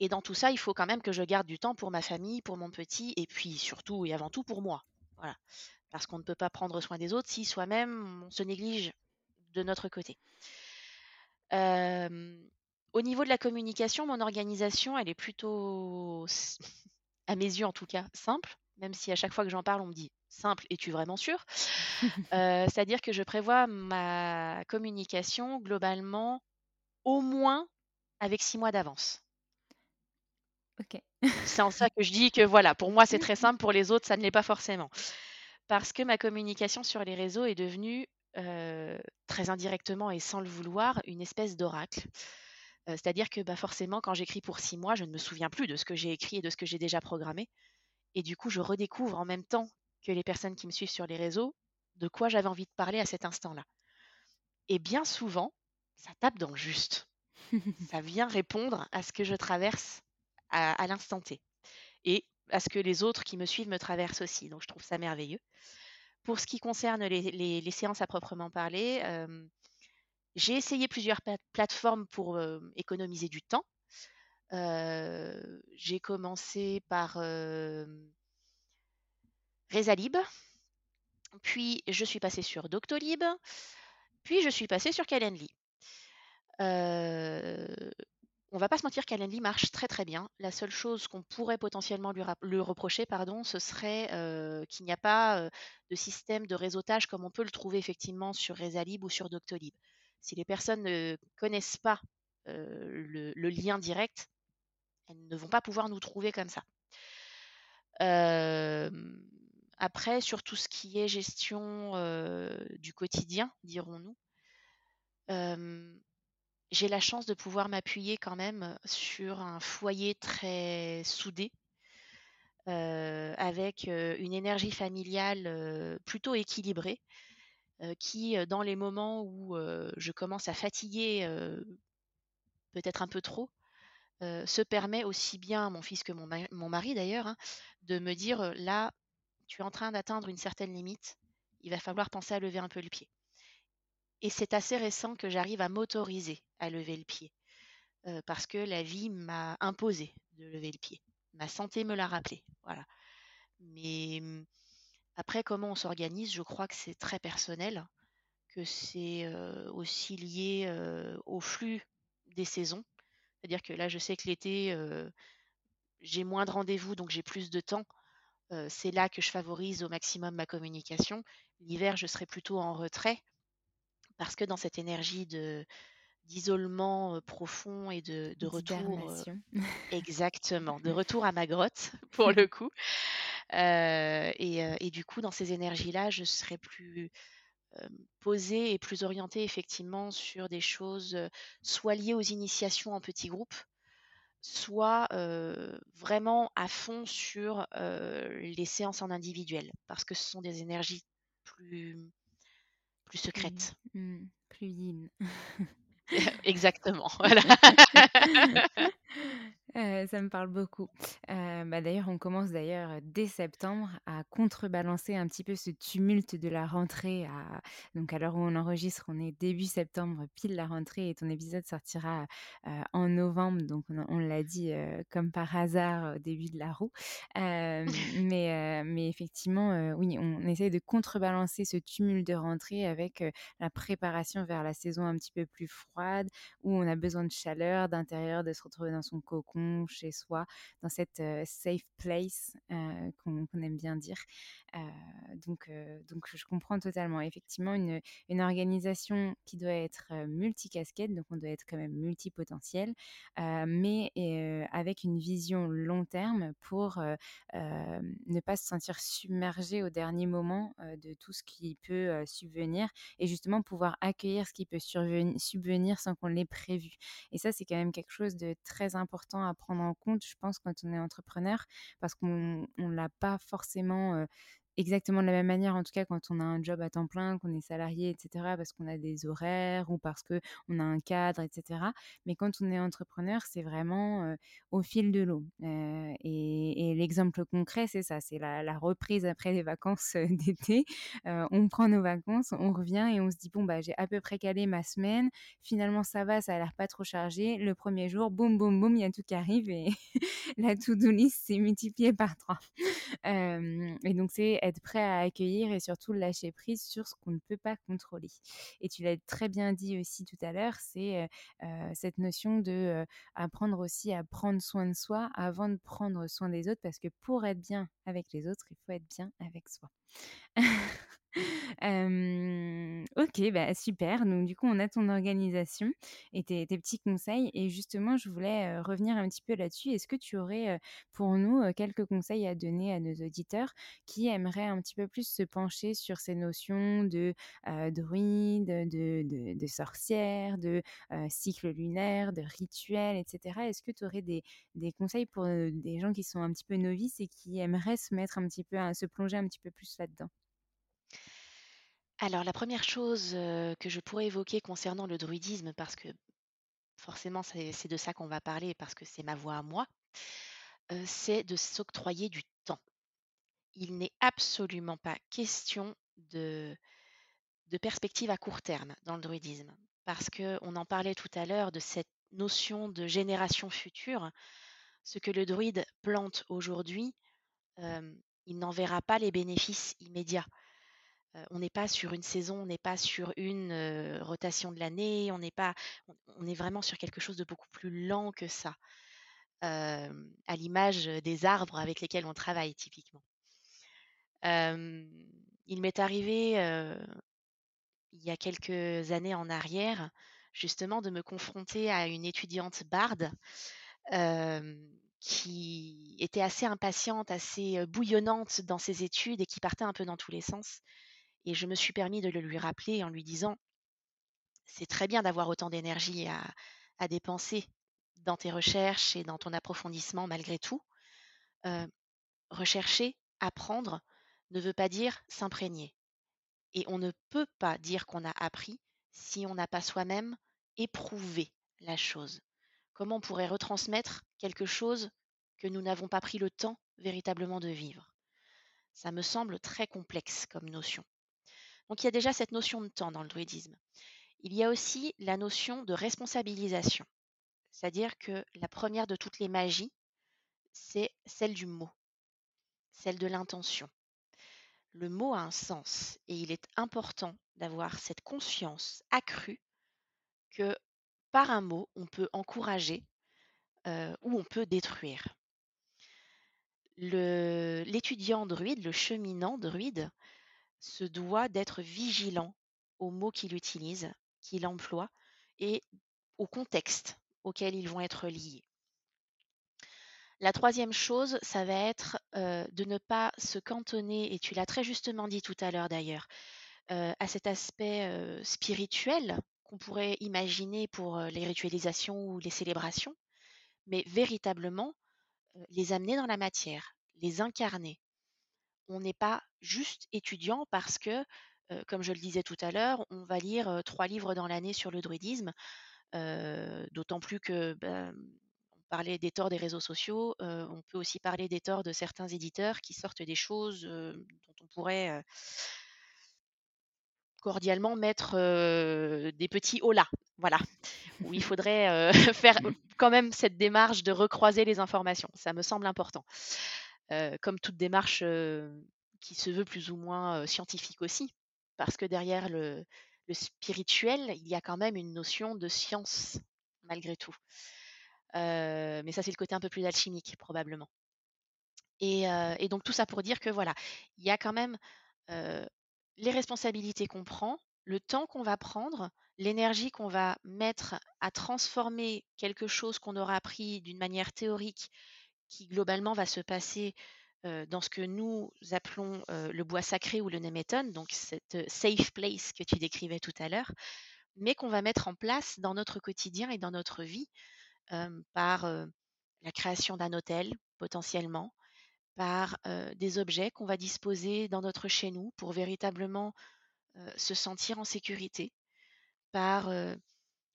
Et dans tout ça, il faut quand même que je garde du temps pour ma famille, pour mon petit, et puis surtout et avant tout pour moi. Voilà. Parce qu'on ne peut pas prendre soin des autres si soi-même on se néglige de notre côté. au niveau de la communication, mon organisation, elle est plutôt, à mes yeux en tout cas, simple, même si à chaque fois que j'en parle, on me dit simple, es-tu vraiment sûr? C'est-à-dire que je prévois ma communication globalement au moins avec six mois d'avance. Ok. c'est en ça que je dis que voilà, pour moi c'est très simple, pour les autres ça ne l'est pas forcément. Parce que ma communication sur les réseaux est devenue très indirectement et sans le vouloir une espèce d'oracle. C'est-à-dire que bah, forcément, quand j'écris pour six mois, je ne me souviens plus de ce que j'ai écrit et de ce que j'ai déjà programmé. Et du coup, je redécouvre en même temps que les personnes qui me suivent sur les réseaux de quoi j'avais envie de parler à cet instant-là. Et bien souvent, ça tape dans le juste. ça vient répondre à ce que je traverse à, l'instant T. Et à ce que les autres qui me suivent me traversent aussi. Donc je trouve ça merveilleux. Pour ce qui concerne les, séances à proprement parler, j'ai essayé plusieurs plateformes pour économiser du temps. j'ai commencé par Rezalib, puis je suis passée sur Doctolib, puis je suis passée sur Calendly. On va pas se mentir qu'Alan marche très très bien. La seule chose qu'on pourrait potentiellement lui, reprocher, pardon, ce serait qu'il n'y a pas de système de réseautage comme on peut le trouver effectivement sur Rezalib ou sur Doctolib. Si les personnes ne connaissent pas le, lien direct, elles ne vont pas pouvoir nous trouver comme ça. après, sur tout ce qui est gestion du quotidien, dirons-nous, j'ai la chance de pouvoir m'appuyer quand même sur un foyer très soudé, avec une énergie familiale plutôt équilibrée, qui, dans les moments où je commence à fatiguer peut-être un peu trop, se permet aussi bien, mon fils que mon, mari d'ailleurs, hein, de me dire là, tu es en train d'atteindre une certaine limite, il va falloir penser à lever un peu le pied. Et c'est assez récent que j'arrive à m'autoriser à lever le pied, parce que la vie m'a imposé de lever le pied. Ma santé me l'a rappelé. Voilà. Mais mmh, après, comment on s'organise, je crois que c'est très personnel, que c'est aussi lié au flux des saisons. C'est-à-dire que là, je sais que l'été, j'ai moins de rendez-vous, donc j'ai plus de temps. c'est là que je favorise au maximum ma communication. L'hiver, je serai plutôt en retrait parce que dans cette énergie de d'isolement profond et de, retour exactement de retour à ma grotte pour le coup et, du coup dans ces énergies là je serai plus posée et plus orientée effectivement sur des choses soit liées aux initiations en petits groupes soit vraiment à fond sur les séances en individuel parce que ce sont des énergies plus plus secrète. Mmh, plus yin. Exactement. Voilà. ça me parle beaucoup. bah, d'ailleurs, on commence d'ailleurs dès septembre à contrebalancer un petit peu ce tumulte de la rentrée. À... Donc, à l'heure où on enregistre, on est début septembre, pile la rentrée, et ton épisode sortira en novembre. Donc, on, l'a dit comme par hasard au début de la roue. mais, mais effectivement, oui, on essaye de contrebalancer ce tumulte de rentrée avec la préparation vers la saison un petit peu plus froide, où on a besoin de chaleur, d'intérieur, de se retrouver dans son cocon chez soi, dans cette safe place qu'on aime bien dire. donc, je comprends totalement. Effectivement, une, une organisation qui doit être multicasquette, donc on doit être quand même multipotentiel, mais avec une vision long terme pour ne pas se sentir submergé au dernier moment de tout ce qui peut subvenir et justement pouvoir accueillir ce qui peut subvenir sans qu'on l'ait prévu. Et ça, c'est quand même quelque chose de très important à prendre en compte, je pense, quand on est entrepreneur, parce qu'on ne l'a pas forcément exactement de la même manière, en tout cas quand on a un job à temps plein, qu'on est salarié, etc., parce qu'on a des horaires ou parce qu'on a un cadre, etc. Mais quand on est entrepreneur, c'est vraiment au fil de l'eau. et, l'exemple concret, c'est ça, c'est la, reprise après les vacances d'été. on prend nos vacances, on revient et on se dit, bon, bah, j'ai à peu près calé ma semaine, finalement ça va, ça a l'air pas trop chargé. Le premier jour, boum, boum, boum, il y a tout qui arrive et la to-do list s'est multipliée par trois. et donc c'est être prêt à accueillir et surtout lâcher prise sur ce qu'on ne peut pas contrôler. Et tu l'as très bien dit aussi tout à l'heure, c'est cette notion de apprendre aussi à prendre soin de soi avant de prendre soin des autres, parce que pour être bien avec les autres, il faut être bien avec soi. ok, bah, super. Donc, du coup, on a ton organisation et tes, petits conseils. Et justement, je voulais revenir un petit peu là-dessus. Est-ce que tu aurais pour nous quelques conseils à donner à nos auditeurs qui aimeraient un petit peu plus se pencher sur ces notions de druide, de, de, de sorcière, de cycle lunaire, de rituel, etc. Est-ce que tu aurais des, des conseils pour des gens qui sont un petit peu novices et qui aimeraient se mettre un petit peu à se plonger un petit peu plus là-dedans? Alors la première chose, que je pourrais évoquer concernant le druidisme, parce que forcément c'est de ça qu'on va parler, parce que c'est ma voix à moi, c'est de s'octroyer du temps. Il n'est absolument pas question de perspective à court terme dans le druidisme, parce qu'on en parlait tout à l'heure de cette notion de génération future. Ce que le druide plante aujourd'hui, il n'en verra pas les bénéfices immédiats on n'est pas sur une saison, on n'est pas sur une rotation de l'année, on est vraiment sur quelque chose de beaucoup plus lent que ça, à l'image des arbres avec lesquels on travaille typiquement. il m'est arrivé il y a quelques années en arrière, justement, de me confronter à une étudiante barde qui était assez impatiente, assez bouillonnante dans ses études et qui partait un peu dans tous les sens. Et je me suis permis de le lui rappeler en lui disant, c'est très bien d'avoir autant d'énergie à, dépenser dans tes recherches et dans ton approfondissement malgré tout. rechercher, apprendre, ne veut pas dire s'imprégner. Et on ne peut pas dire qu'on a appris si on n'a pas soi-même éprouvé la chose. Comment on pourrait retransmettre quelque chose que nous n'avons pas pris le temps véritablement de vivre? Ça me semble très complexe comme notion. Donc il y a déjà cette notion de temps dans le druidisme. Il y a aussi la notion de responsabilisation, c'est-à-dire que la première de toutes les magies, c'est celle du mot, celle de l'intention. Le mot a un sens et il est important d'avoir cette conscience accrue que par un mot, on peut encourager euh, ou on peut détruire. L'étudiant druide, le cheminant druide, se doit d'être vigilant aux mots qu'il utilise, qu'il emploie et au contexte auquel ils vont être liés. La troisième chose, ça va être de ne pas se cantonner, et tu l'as très justement dit tout à l'heure d'ailleurs, à cet aspect spirituel qu'on pourrait imaginer pour les ritualisations ou les célébrations, mais véritablement les amener dans la matière, les incarner, on n'est pas juste étudiant parce que, comme je le disais tout à l'heure, on va lire trois livres dans l'année sur le druidisme, d'autant plus que ben, on parlait des torts des réseaux sociaux, on peut aussi parler des torts de certains éditeurs qui sortent des choses dont on pourrait cordialement mettre des petits hola, voilà, où il faudrait faire quand même cette démarche de recroiser les informations. Ça me semble important comme toute démarche qui se veut plus ou moins scientifique aussi, parce que derrière le, spirituel, il y a quand même une notion de science, malgré tout. mais ça, c'est le côté un peu plus alchimique, probablement. Et, donc tout ça pour dire que voilà, il y a quand même les responsabilités qu'on prend, le temps qu'on va prendre, l'énergie qu'on va mettre à transformer quelque chose qu'on aura appris d'une manière théorique qui globalement va se passer dans ce que nous appelons le bois sacré ou le nemeton, donc cette safe place que tu décrivais tout à l'heure, mais qu'on va mettre en place dans notre quotidien et dans notre vie par la création d'un hôtel potentiellement, par des objets qu'on va disposer dans notre chez nous pour véritablement se sentir en sécurité, par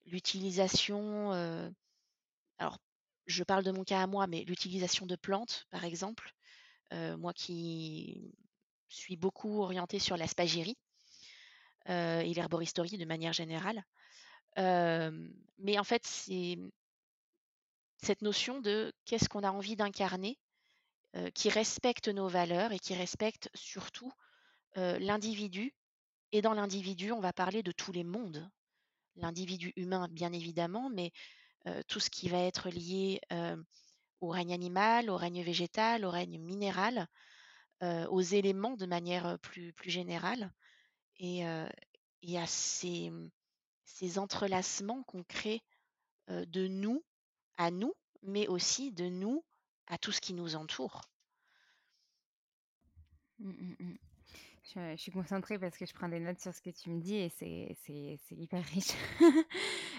l'utilisation, alors je parle de mon cas à moi, mais l'utilisation de plantes, par exemple, moi qui suis beaucoup orientée sur la spagyrie et l'herboristerie de manière générale. mais en fait, c'est cette notion de qu'est-ce qu'on a envie d'incarner, qui respecte nos valeurs et qui respecte surtout l'individu. Et dans l'individu, on va parler de tous les mondes. L'individu humain, bien évidemment, mais tout ce qui va être lié au règne animal, au règne végétal, au règne minéral, aux éléments de manière plus, plus générale. Et, et à ces, ces entrelacements qu'on crée de nous à nous, mais aussi de nous à tout ce qui nous entoure. Mmh, mmh, Je, suis concentrée parce que je prends des notes sur ce que tu me dis et c'est hyper riche.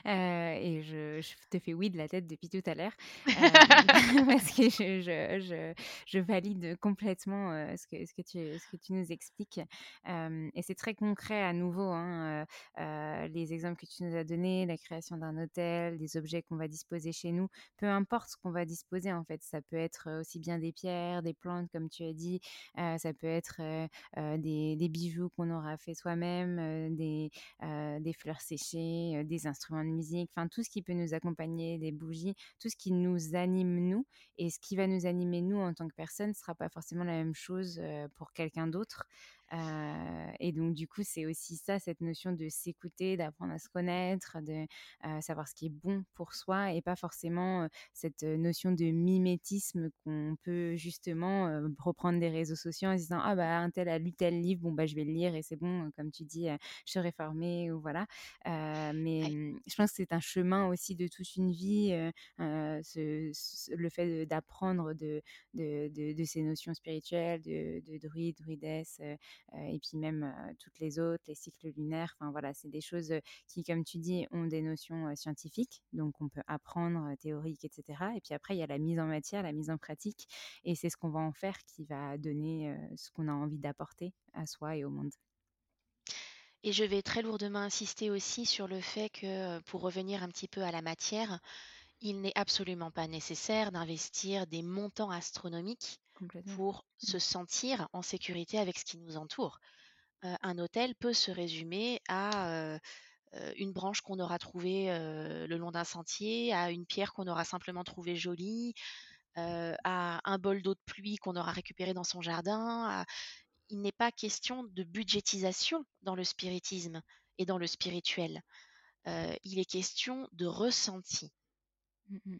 Euh, et je, je, te fais oui de la tête depuis tout à l'heure euh, parce que je, je, je, valide complètement euh, ce, que, ce, que tu, ce que tu nous expliques. et c'est très concret à nouveau, hein, les exemples que tu nous as donnés, la création d'un hôtel, des objets qu'on va disposer chez nous, peu importe ce qu'on va disposer en fait. Ça peut être aussi bien des pierres, des plantes comme tu as dit, ça peut être des des, bijoux qu'on aura fait soi-même, des, des fleurs séchées, des instruments de musique, enfin tout ce qui peut nous accompagner, des bougies, tout ce qui nous anime nous. Et ce qui va nous animer nous en tant que personne ne sera pas forcément la même chose pour quelqu'un d'autre et donc, du coup, c'est aussi ça, cette notion de s'écouter, d'apprendre à se connaître, de savoir ce qui est bon pour soi et pas forcément cette notion de mimétisme qu'on peut justement reprendre des réseaux sociaux en se disant Ah, bah, un tel a lu tel livre, bon, bah, je vais le lire et c'est bon, comme tu dis, je serai formée ou voilà. mais je pense que c'est un chemin aussi de toute une vie, ce, le fait d'apprendre de de, de, ces notions spirituelles, de, de druide, druidesse et puis même toutes les autres, les cycles lunaires. Enfin voilà, c'est des choses qui, comme tu dis, ont des notions scientifiques, donc on peut apprendre théorique, etc. Et puis après, il y a la mise en matière, la mise en pratique, et c'est ce qu'on va en faire qui va donner ce qu'on a envie d'apporter à soi et au monde. Et je vais très lourdement insister aussi sur le fait que, pour revenir un petit peu à la matière, il n'est absolument pas nécessaire d'investir des montants astronomiques pour mmh. se sentir en sécurité avec ce qui nous entoure. un hôtel peut se résumer à une branche qu'on aura trouvée le long d'un sentier, à une pierre qu'on aura simplement trouvée jolie, à un bol d'eau de pluie qu'on aura récupéré dans son jardin. Il n'est pas question de budgétisation dans le spiritisme et dans le spirituel. il est question de ressenti. Mmh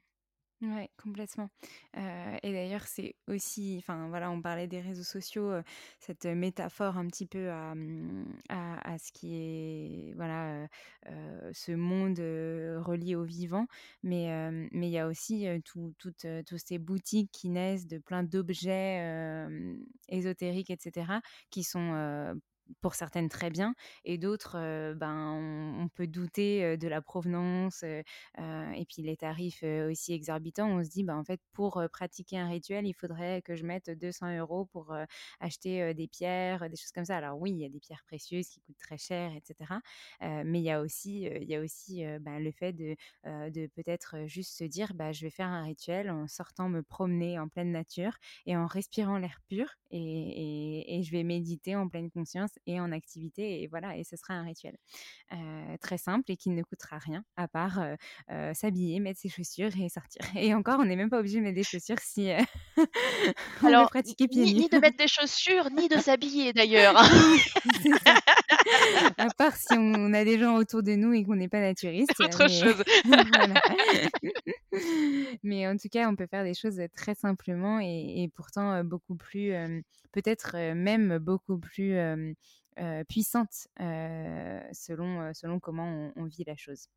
Ouais, complètement. et d'ailleurs, c'est aussi, enfin voilà, on parlait des réseaux sociaux, cette métaphore un petit peu à, mmh, à, ce qui est, voilà, ce monde relié au vivant. Mais il y a aussi tout, toutes, toutes ces boutiques qui naissent de plein d'objets ésotériques, etc., qui sont pour certaines très bien, et d'autres, ben, on, peut douter de la provenance, et puis les tarifs aussi exorbitants. On se dit, ben, en fait, pour pratiquer un rituel, il faudrait que je mette 200 euros pour acheter des pierres, des choses comme ça. Alors oui, il y a des pierres précieuses qui coûtent très cher, etc. mais il y a aussi, il y a aussi ben, le fait de, de peut-être juste se dire, bah, je vais faire un rituel en sortant me promener en pleine nature et en respirant l'air pur, et, et je vais méditer en pleine conscience et en activité. Et voilà, et ce sera un rituel très simple et qui ne coûtera rien à part s'habiller, mettre ses chaussures et sortir. Et encore, on n'est même pas obligé de mettre des chaussures si on Alors, pratiquer pieds ni, ni, de mettre des chaussures, ni de s'habiller d'ailleurs. à part si on, a des gens autour de nous et qu'on n'est pas naturiste. Autre mais... chose. mais en tout cas, on peut faire des choses très simplement et, pourtant beaucoup plus, peut-être même beaucoup plus puissantes selon, selon comment on vit la chose.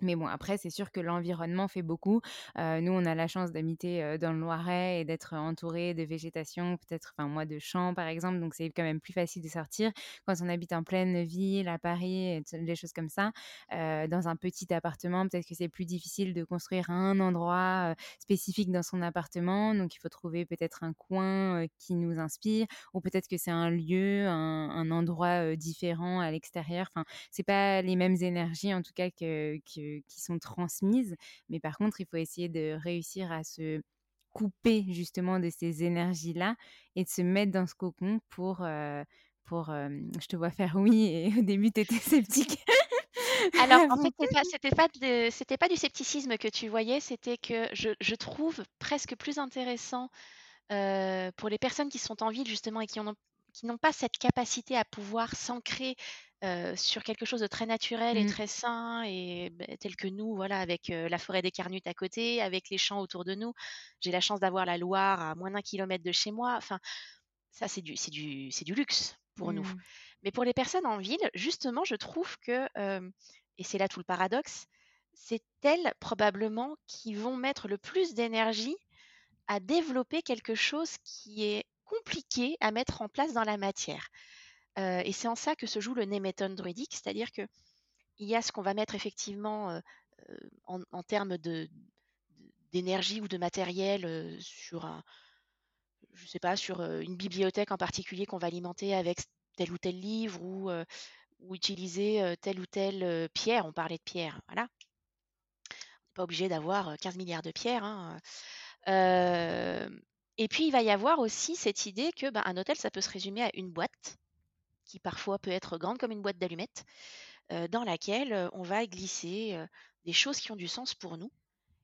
Mais bon, après, c'est sûr que l'environnement fait beaucoup. nous, on a la chance d'habiter dans le Loiret et d'être entouré de végétation, peut-être, enfin, moi, de champs, par exemple. Donc, c'est quand même plus facile de sortir. Quand on habite en pleine ville, à Paris, des choses comme ça, dans un petit appartement, peut-être que c'est plus difficile de construire un endroit spécifique dans son appartement. Donc, il faut trouver peut-être un coin qui nous inspire, ou peut-être que c'est un lieu, un, endroit différent à l'extérieur. Enfin, c'est pas les mêmes énergies, en tout cas, que qui sont transmises. Mais par contre, il faut essayer de réussir à se couper justement de ces énergies-là et de se mettre dans ce cocon pour... Euh, pour je te vois faire oui et au début tu étais sceptique. Alors, en fait, c'était pas, pas, pas, du scepticisme que tu voyais, c'était que je, je, trouve presque plus intéressant euh, pour les personnes qui sont en ville, justement, et qui n'ont pas cette capacité à pouvoir s'ancrer sur quelque chose de très naturel et mmh. très sain et bah, tel que nous, voilà, avec la forêt des Carnutes à côté, avec les champs autour de nous. J'ai la chance d'avoir la Loire à moins d'un kilomètre de chez moi. Enfin, ça, c'est du, c'est du, c'est du luxe pour nous. Mmh. Mais pour les personnes en ville, justement, je trouve que, et c'est là tout le paradoxe, c'est elles probablement qui vont mettre le plus d'énergie à développer quelque chose qui est compliqué à mettre en place dans la matière et c'est en ça que se joue le néméton druidique, c'est-à-dire qu'il y a ce qu'on va mettre effectivement en, termes d'énergie ou de matériel sur un, je sais pas, sur une bibliothèque en particulier qu'on va alimenter avec tel ou tel livre ou, ou utiliser telle ou telle pierre. On parlait de pierre, voilà. On n'est pas obligé d'avoir 15 milliards de pierres. Hein, et puis il va y avoir aussi cette idée que ben, un hôtel, ça peut se résumer à une boîte qui parfois peut être grande comme une boîte d'allumettes, dans laquelle on va glisser des choses qui ont du sens pour nous.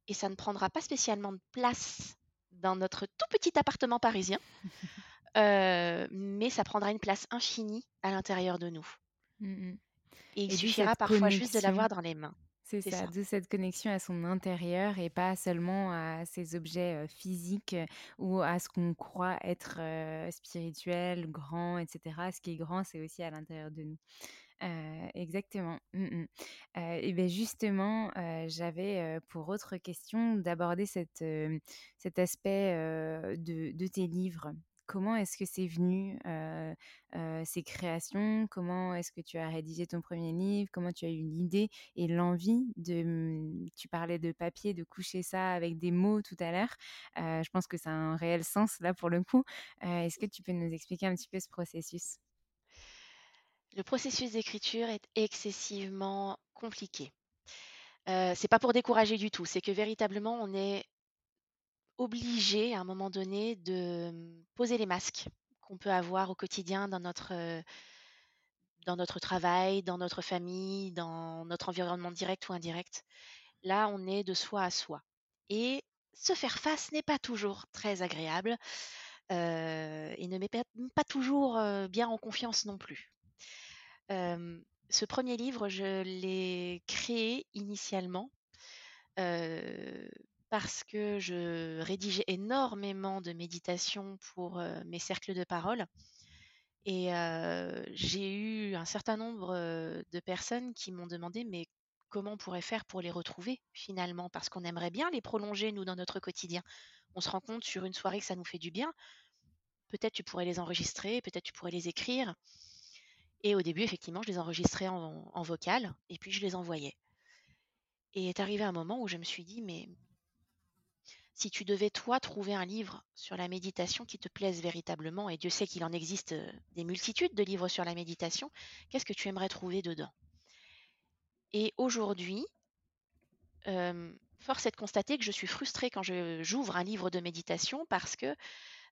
Et ça ne prendra pas spécialement de place dans notre tout petit appartement parisien, mais ça prendra une place infinie à l'intérieur de nous. Mmh et il suffira parfois juste de l'avoir dans les mains. C'est ça, de cette connexion à son intérieur et pas seulement à ces objets physiques ou à ce qu'on croit être spirituel, grand, etc. Ce qui est grand, c'est aussi à l'intérieur de nous. exactement. Mmh et bien justement, j'avais pour autre question d'aborder cet aspect de, tes livres comment est-ce que c'est venu ces créations? Comment est-ce que tu as rédigé ton premier livre? Comment tu as eu l'idée et l'envie de mmh, Tu parlais de papier, de coucher ça avec des mots tout à l'heure. je pense que ça a un réel sens là pour le coup. est-ce que tu peux nous expliquer un petit peu ce processus? Le processus d'écriture est excessivement compliqué. Euh, c'est pas pour décourager du tout, c'est que véritablement on est obligé à un moment donné de mmh, poser les masques qu'on peut avoir au quotidien dans notre, dans notre travail, dans notre famille, dans notre environnement direct ou indirect. Là, on est de soi à soi. Et se faire face n'est pas toujours très agréable et ne met pas, toujours bien en confiance non plus. ce premier livre, je l'ai créé initialement parce que je rédigeais énormément de méditations pour mes cercles de parole. Et j'ai eu un certain nombre de personnes qui m'ont demandé mais comment on pourrait faire pour les retrouver finalement? Parce qu'on aimerait bien les prolonger, nous, dans notre quotidien. On se rend compte sur une soirée que ça nous fait du bien. Peut-être tu pourrais les enregistrer, peut-être tu pourrais les écrire. Et au début, effectivement, je les enregistrais en, en vocal et puis je les envoyais. Et est arrivé un moment où je me suis dit, mais si tu devais, toi, trouver un livre sur la méditation qui te plaise véritablement, et Dieu sait qu'il en existe des multitudes de livres sur la méditation, qu'est-ce que tu aimerais trouver dedans? Et aujourd'hui, force est de constater que je suis frustrée quand j'ouvre un livre de méditation parce que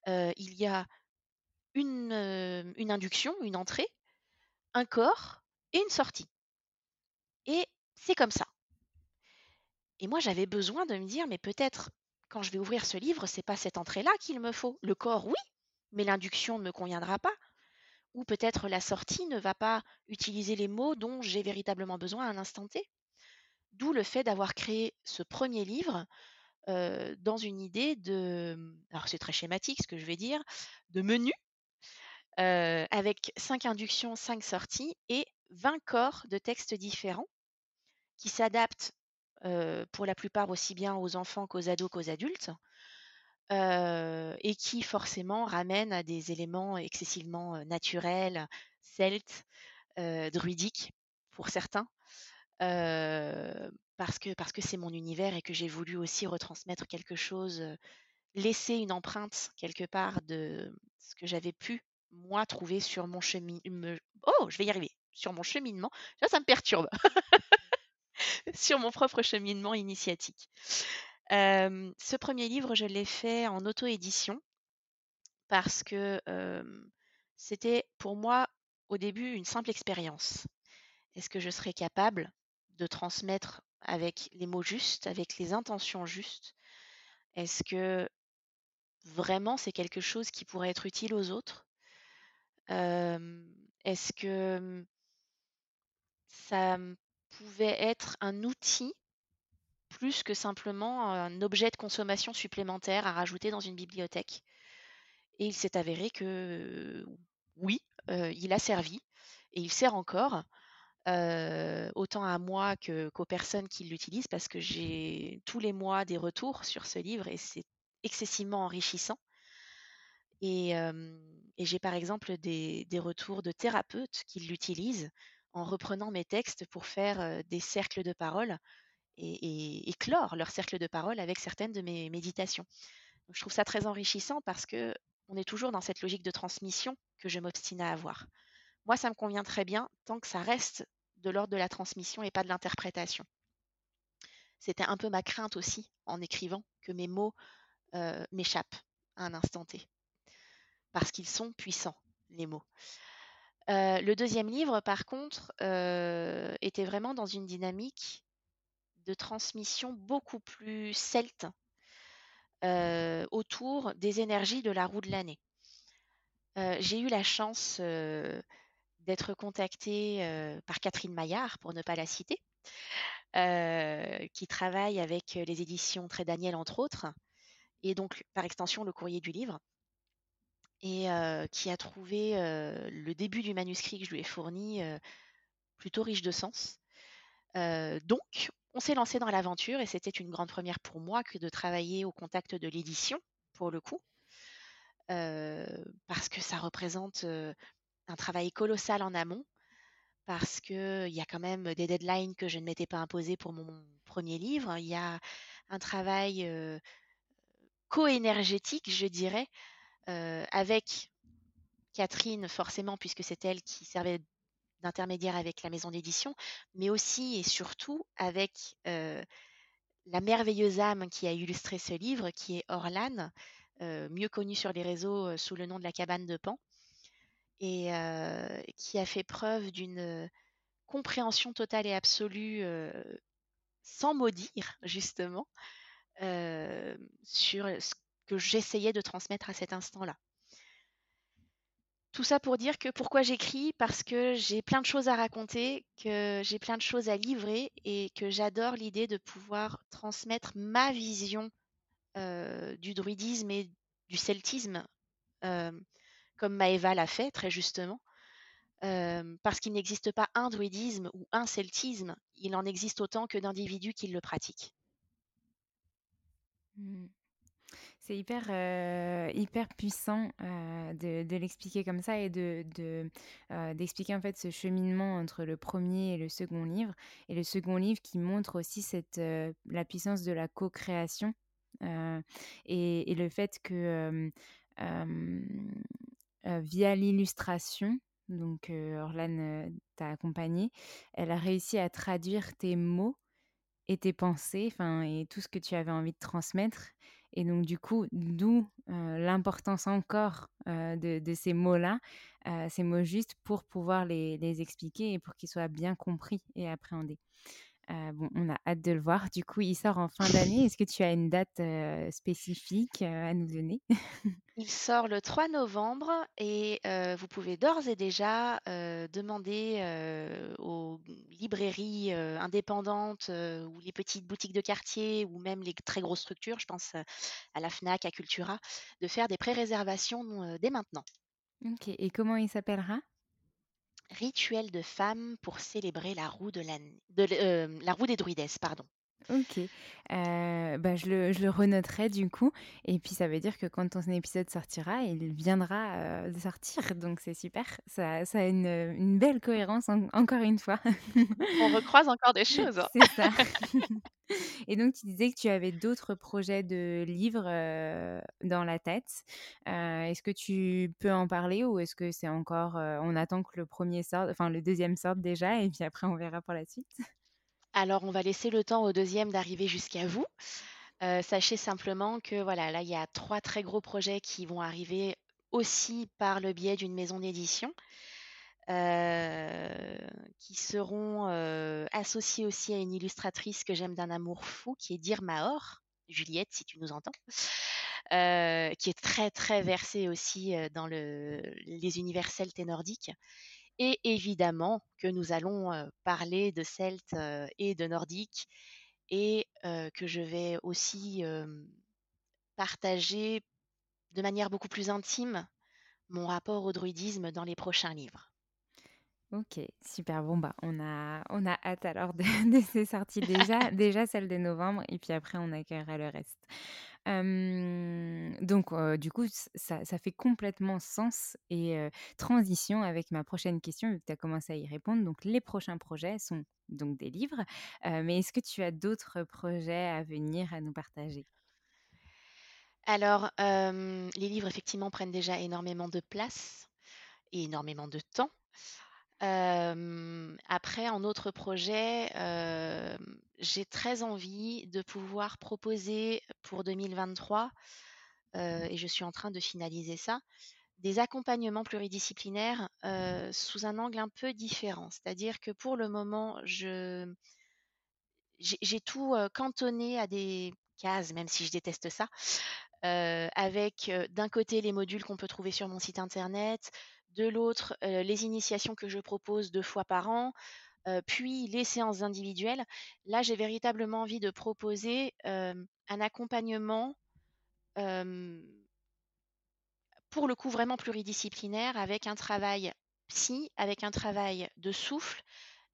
il y a une induction, une entrée, un corps et une sortie. Et c'est comme ça. Et moi, j'avais besoin de me dire, mais peut-être quand je vais ouvrir ce livre, c'est pas cette entrée-là qu'il me faut. Le corps, oui, mais l'induction ne me conviendra pas. ou peut-être la sortie ne va pas utiliser les mots dont j'ai véritablement besoin à un instant T. D'où le fait d'avoir créé ce premier livre dans une idée de, alors c'est très schématique ce que je vais dire, de menu avec cinq inductions, cinq sorties et 20 corps de textes différents qui s'adaptent pour la plupart aussi bien aux enfants qu'aux ados qu'aux adultes et qui forcément ramènent à des éléments excessivement naturels, celtes, druidiques pour certains. parce que parce que c'est mon univers et que j'ai voulu aussi retransmettre quelque chose, laisser une empreinte quelque part de ce que j'avais pu moi trouver sur mon chemin. Oh, je vais y arriver. Sur mon cheminement, ça, ça me perturbe. sur mon propre cheminement initiatique. ce premier livre, je l'ai fait en auto-édition parce que c'était pour moi au début une simple expérience. Est-ce que je serais capable de transmettre avec les mots justes, avec les intentions justes? Est-ce que vraiment c'est quelque chose qui pourrait être utile aux autres? Est-ce que ça pouvait être un outil plus que simplement un objet de consommation supplémentaire à rajouter dans une bibliothèque. Et il s'est avéré que oui, il a servi et il sert encore, autant à moi qu'aux personnes qui l'utilisent, parce que j'ai tous les mois des retours sur ce livre et c'est excessivement enrichissant. Et, j'ai par exemple des, des, retours de thérapeutes qui l'utilisent en reprenant mes textes pour faire des cercles de parole et, clore leur cercle de parole avec certaines de mes méditations. je trouve ça très enrichissant parce que on est toujours dans cette logique de transmission que je m'obstine à avoir. Moi, ça me convient très bien tant que ça reste de l'ordre de la transmission et pas de l'interprétation. C'était un peu ma crainte aussi en écrivant que mes mots m'échappent à un instant T. Parce qu'ils sont puissants, les mots. Le deuxième livre, par contre, était vraiment dans une dynamique de transmission beaucoup plus celte autour des énergies de la roue de l'année. J'ai eu la chance d'être contactée par Catherine Maillard, pour ne pas la citer, qui travaille avec les éditions Très Daniel, entre autres, et donc par extension le courrier du livre, et qui a trouvé le début du manuscrit que je lui ai fourni plutôt riche de sens. donc, on s'est lancé dans l'aventure et c'était une grande première pour moi que de travailler au contact de l'édition, pour le coup, parce que ça représente un travail colossal en amont, parce qu'il y a quand même des deadlines que je ne m'étais pas imposées pour mon premier livre. Il y a un travail co-énergétique, je dirais, avec Catherine, forcément, puisque c'est elle qui servait d'intermédiaire avec la maison d'édition, mais aussi et surtout avec la merveilleuse âme qui a illustré ce livre, qui est Orlane, mieux connue sur les réseaux sous le nom de la cabane de Pan, et qui a fait preuve d'une compréhension totale et absolue, sans maudire justement, sur ce que j'essayais de transmettre à cet instant-là. Tout ça pour dire que pourquoi j'écris? Parce que j'ai plein de choses à raconter, que j'ai plein de choses à livrer et que j'adore l'idée de pouvoir transmettre ma vision du druidisme et du celtisme, comme Maëva l'a fait très justement. parce qu'il n'existe pas un druidisme ou un celtisme, il en existe autant que d'individus qui le pratiquent. Mmh. C'est hyper, euh, hyper puissant euh, de, l'expliquer comme ça et euh, d'expliquer en fait ce cheminement entre le premier et le second livre. Et le second livre qui montre aussi cette, la puissance de la co-création et, le fait que via l'illustration, donc Orlane t'a accompagné, elle a réussi à traduire tes mots et tes pensées, et tout ce que tu avais envie de transmettre et donc, du coup, d'où l'importance encore de, ces mots-là, ces mots justes, pour pouvoir les, expliquer et pour qu'ils soient bien compris et appréhendés. Euh, bon, on a hâte de le voir. Du coup, il sort en fin d'année. Est-ce que tu as une date euh, spécifique euh, à nous donner? Il sort le 3 novembre et vous pouvez d'ores et déjà demander aux librairies indépendantes ou les petites boutiques de quartier ou même les très grosses structures, je pense à la FNAC, à Cultura, de faire des pré-réservations dès maintenant. Ok. Et comment il s'appellera? Rituel de femme pour célébrer la roue, de la, euh, la roue des druides, pardon. Ok. Euh, bah, je le, je le renoterai du coup. Et puis ça veut dire que quand ton épisode sortira, il viendra euh, de sortir. Donc c'est super. Ça, ça a une, une belle cohérence en- encore une fois. On recroise encore des choses. hein. C'est ça. Et donc, tu disais que tu avais d'autres projets de livres euh, dans la tête. Euh, est-ce que tu peux en parler ou est-ce que c'est encore... euh, on attend que le premier sorte, enfin le deuxième sorte déjà et puis après on verra pour la suite? Alors, on va laisser le temps au deuxième d'arriver jusqu'à vous. Euh, sachez simplement que voilà, là, il y a trois très gros projets qui vont arriver aussi par le biais d'une maison d'édition, euh, qui seront euh, associés aussi à une illustratrice que j'aime d'un amour fou, qui est Dir Mahor, Juliette, si tu nous entends, qui est très très versée aussi dans le, les univers celtes et nordiques. Et évidemment que nous allons parler de celtes et de nordiques et que je vais aussi partager de manière beaucoup plus intime mon rapport au druidisme dans les prochains livres. Ok, super. Bon, bah, on a, on a hâte alors de, de ces sorties déjà, déjà celle de novembre, et puis après, on accueillera le reste. Donc, du coup, ça, fait complètement sens et transition avec ma prochaine question, vu que tu as commencé à y répondre. Donc, les prochains projets sont donc des livres, mais est-ce que tu as d'autres projets à venir à nous partager? Alors, les livres, effectivement, prennent déjà énormément de place et énormément de temps. Après, en autre projet, euh, j'ai très envie de pouvoir proposer pour 2023, euh, et je suis en train de finaliser ça, des accompagnements pluridisciplinaires euh, sous un angle un peu différent. C'est-à-dire que pour le moment, je, j'ai tout cantonné à des cases, même si je déteste ça, avec d'un côté les modules qu'on peut trouver sur mon site internet, de l'autre les initiations que je propose deux fois par an, puis les séances individuelles. Là, j'ai véritablement envie de proposer un accompagnement pour le coup vraiment pluridisciplinaire avec un travail psy, avec un travail de souffle,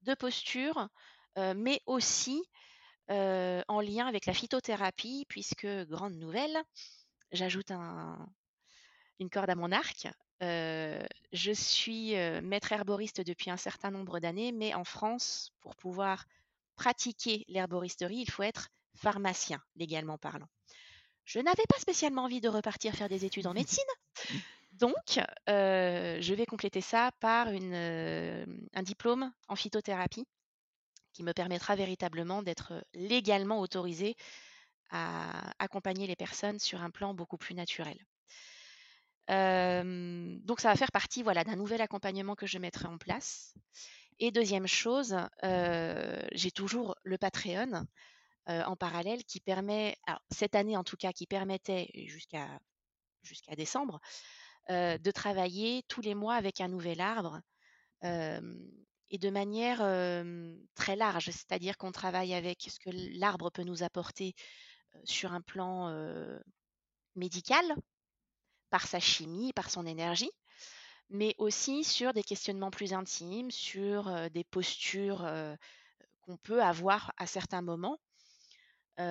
de posture, mais aussi en lien avec la phytothérapie, puisque, grande nouvelle, j'ajoute un, une corde à mon arc. Euh, je suis euh, maître herboriste depuis un certain nombre d'années, mais en France, pour pouvoir pratiquer l'herboristerie, il faut être pharmacien, légalement parlant. Je n'avais pas spécialement envie de repartir faire des études en médecine, donc euh, je vais compléter ça par une, un diplôme en phytothérapie qui me permettra véritablement d'être légalement autorisée à accompagner les personnes sur un plan beaucoup plus naturel. Donc ça va faire partie voilà, d'un nouvel accompagnement que je mettrai en place. Et deuxième chose, j'ai toujours le Patreon en parallèle qui permet, cette année en tout cas, qui permettait jusqu'à jusqu'à décembre, de travailler tous les mois avec un nouvel arbre et de manière très large, c'est-à-dire qu'on travaille avec ce que l'arbre peut nous apporter sur un plan médical, par sa chimie, par son énergie, mais aussi sur des questionnements plus intimes, sur des postures qu'on peut avoir à certains moments,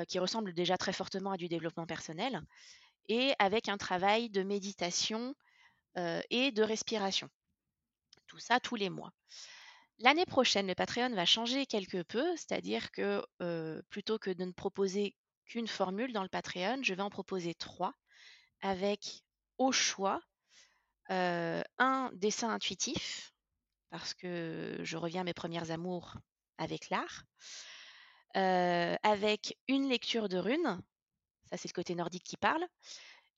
qui ressemblent déjà très fortement à du développement personnel, et avec un travail de méditation et de respiration. Tout ça tous les mois. L'année prochaine, le Patreon va changer quelque peu, c'est-à-dire que plutôt que de ne proposer qu'une formule dans le Patreon, je vais en proposer trois, avec au choix un dessin intuitif, parce que je reviens à mes premières amours avec l'art, avec une lecture de runes, ça c'est le côté nordique qui parle,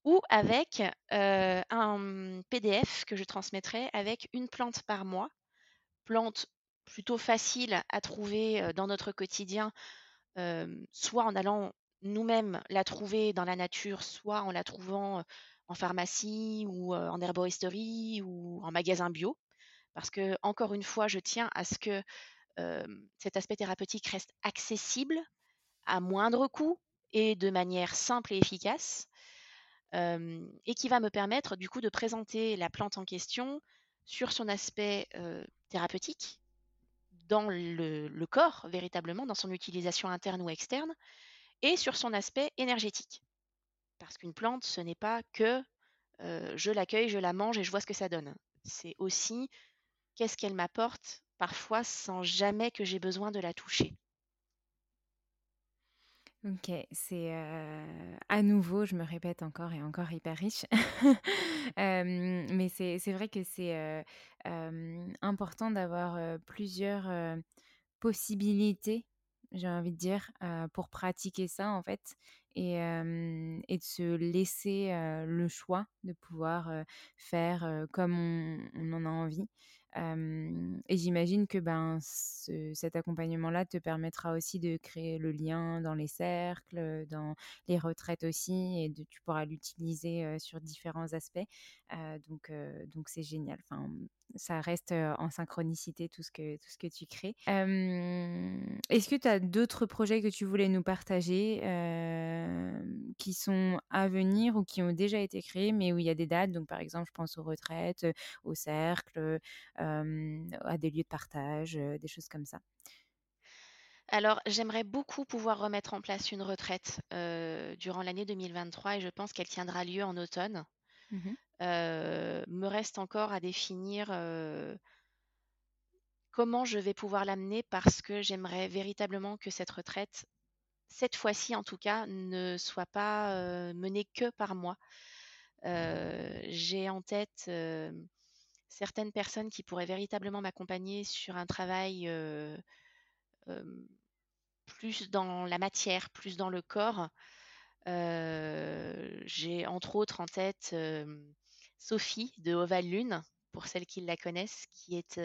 ou avec un PDF que je transmettrai avec une plante par mois, plante plutôt facile à trouver dans notre quotidien, soit en allant nous-mêmes la trouver dans la nature, soit en la trouvant en pharmacie ou en herboristerie ou en magasin bio. Parce que, encore une fois, je tiens à ce que cet aspect thérapeutique reste accessible à moindre coût et de manière simple et efficace, et qui va me permettre du coup de présenter la plante en question sur son aspect thérapeutique, dans le, corps véritablement, dans son utilisation interne ou externe, et sur son aspect énergétique. Parce qu'une plante, ce n'est pas que je l'accueille, je la mange et je vois ce que ça donne. C'est aussi qu'est-ce qu'elle m'apporte, parfois sans jamais que j'ai besoin de la toucher. OK, c'est, à nouveau, je me répète encore et encore, hyper riche. mais c'est vrai que c'est, important d'avoir, plusieurs, possibilités, j'ai envie de dire, pour pratiquer ça, en fait et et de se laisser, le choix de pouvoir, faire, comme on on en a envie et j'imagine que ben, cet accompagnement-là te permettra aussi de créer le lien dans les cercles, dans les retraites aussi, et tu pourras l'utiliser sur différents aspects. donc, donc c'est génial. Enfin, ça reste en synchronicité tout ce que, tout ce que tu crées. Est-ce que tu as d'autres projets que tu voulais nous partager qui sont à venir ou qui ont déjà été créés, mais où il y a des dates? Donc, par exemple, je pense aux retraites, aux cercles, à des lieux de partage, des choses comme ça. Alors, j'aimerais beaucoup pouvoir remettre en place une retraite durant l'année 2023 et je pense qu'elle tiendra lieu en automne. Mmh me reste encore à définir comment je vais pouvoir l'amener parce que j'aimerais véritablement que cette retraite, cette fois-ci en tout cas, ne soit pas menée que par moi. J'ai en tête certaines personnes qui pourraient véritablement m'accompagner sur un travail plus dans la matière, plus dans le corps. J'ai entre autres en tête Sophie de Oval Lune, pour celles qui la connaissent, qui est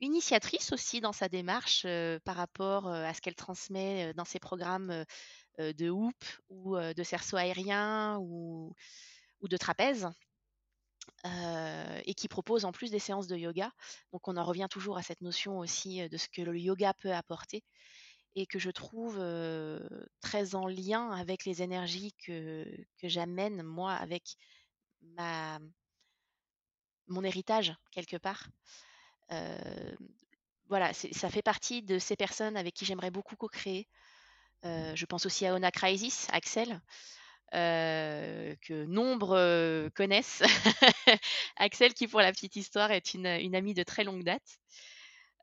initiatrice aussi dans sa démarche par rapport à ce qu'elle transmet dans ses programmes de hoop ou de cerceau aérien ou, ou de trapèze. Et qui propose en plus des séances de yoga. Donc on en revient toujours à cette notion aussi de ce que le yoga peut apporter et que je trouve très en lien avec les énergies que, que j'amène moi avec ma, mon héritage quelque part. voilà, ça fait partie de ces personnes avec qui j'aimerais beaucoup co-créer. je pense aussi à Ona Crisis, Axel, que nombre connaissent. Axel, qui pour la petite histoire est une, amie de très longue date.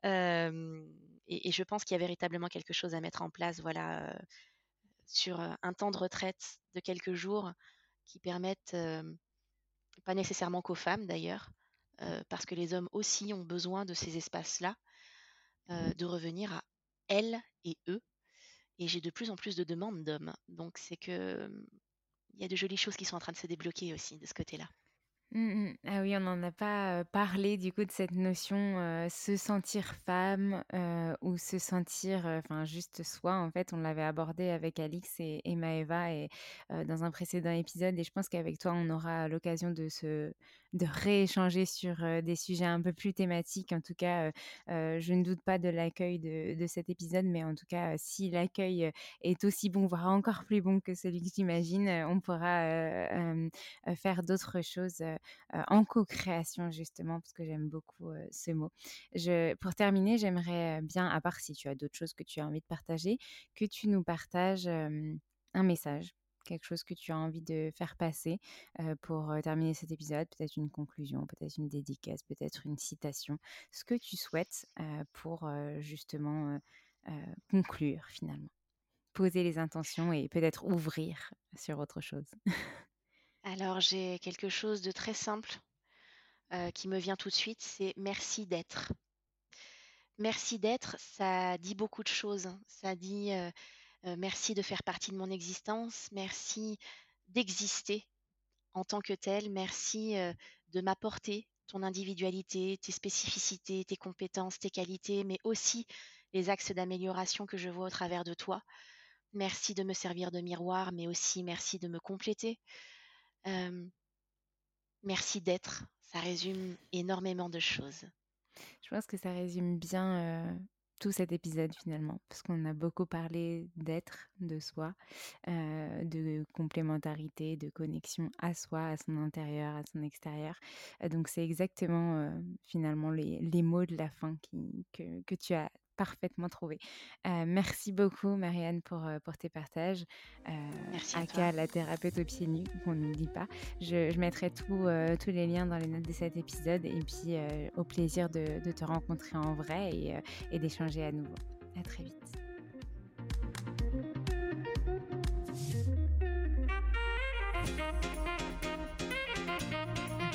Et, je pense qu'il y a véritablement quelque chose à mettre en place, voilà, sur un temps de retraite de quelques jours qui permettent, pas nécessairement qu'aux femmes d'ailleurs, parce que les hommes aussi ont besoin de ces espaces-là, de revenir à elles et eux. Et j'ai de plus en plus de demandes d'hommes. Donc c'est que y a de jolies choses qui sont en train de se débloquer aussi de ce côté-là. Mmh ah oui, on n'en a pas, parlé du coup de cette notion, se sentir femme, ou se sentir, juste soi en fait. On l'avait abordé avec Alix et Maëva dans un précédent épisode et je pense qu'avec toi, on aura l'occasion de se de rééchanger sur des sujets un peu plus thématiques. En tout cas, je ne doute pas de l'accueil de, cet épisode, mais en tout cas, si l'accueil est aussi bon, voire encore plus bon que celui que j'imagine, on pourra faire d'autres choses en co-création, justement, parce que j'aime beaucoup ce mot. Pour terminer, j'aimerais bien, à part si tu as d'autres choses que tu as envie de partager, que tu nous partages un message quelque chose que tu as envie de faire passer pour terminer cet épisode, peut-être une conclusion, peut-être une dédicace, peut-être une citation, ce que tu souhaites pour justement conclure finalement. Poser les intentions et peut-être ouvrir sur autre chose. Alors j'ai quelque chose de très simple qui me vient tout de suite, c'est merci d'être. Merci d'être, ça dit beaucoup de choses. Hein. Ça dit merci de faire partie de mon existence. Merci d'exister en tant que tel. Merci de m'apporter ton individualité, tes spécificités, tes compétences, tes qualités, mais aussi les axes d'amélioration que je vois au travers de toi. Merci de me servir de miroir, mais aussi merci de me compléter. Merci d'être. Ça résume énormément de choses. Je pense que ça résume bien tout cet épisode finalement, parce qu'on a beaucoup parlé d'être, de soi, de complémentarité, de connexion à soi, à son intérieur, à son extérieur. donc c'est exactement finalement les, mots de la fin qui, que, que tu as parfaitement trouvé. merci beaucoup, Marianne, pour, pour tes partages. merci à toi. la thérapeute au pied nu, qu'on n'oublie pas. Je, mettrai tous les liens dans les notes de cet épisode et puis au plaisir de, de, te rencontrer en vrai et, et d'échanger à nouveau. À très vite.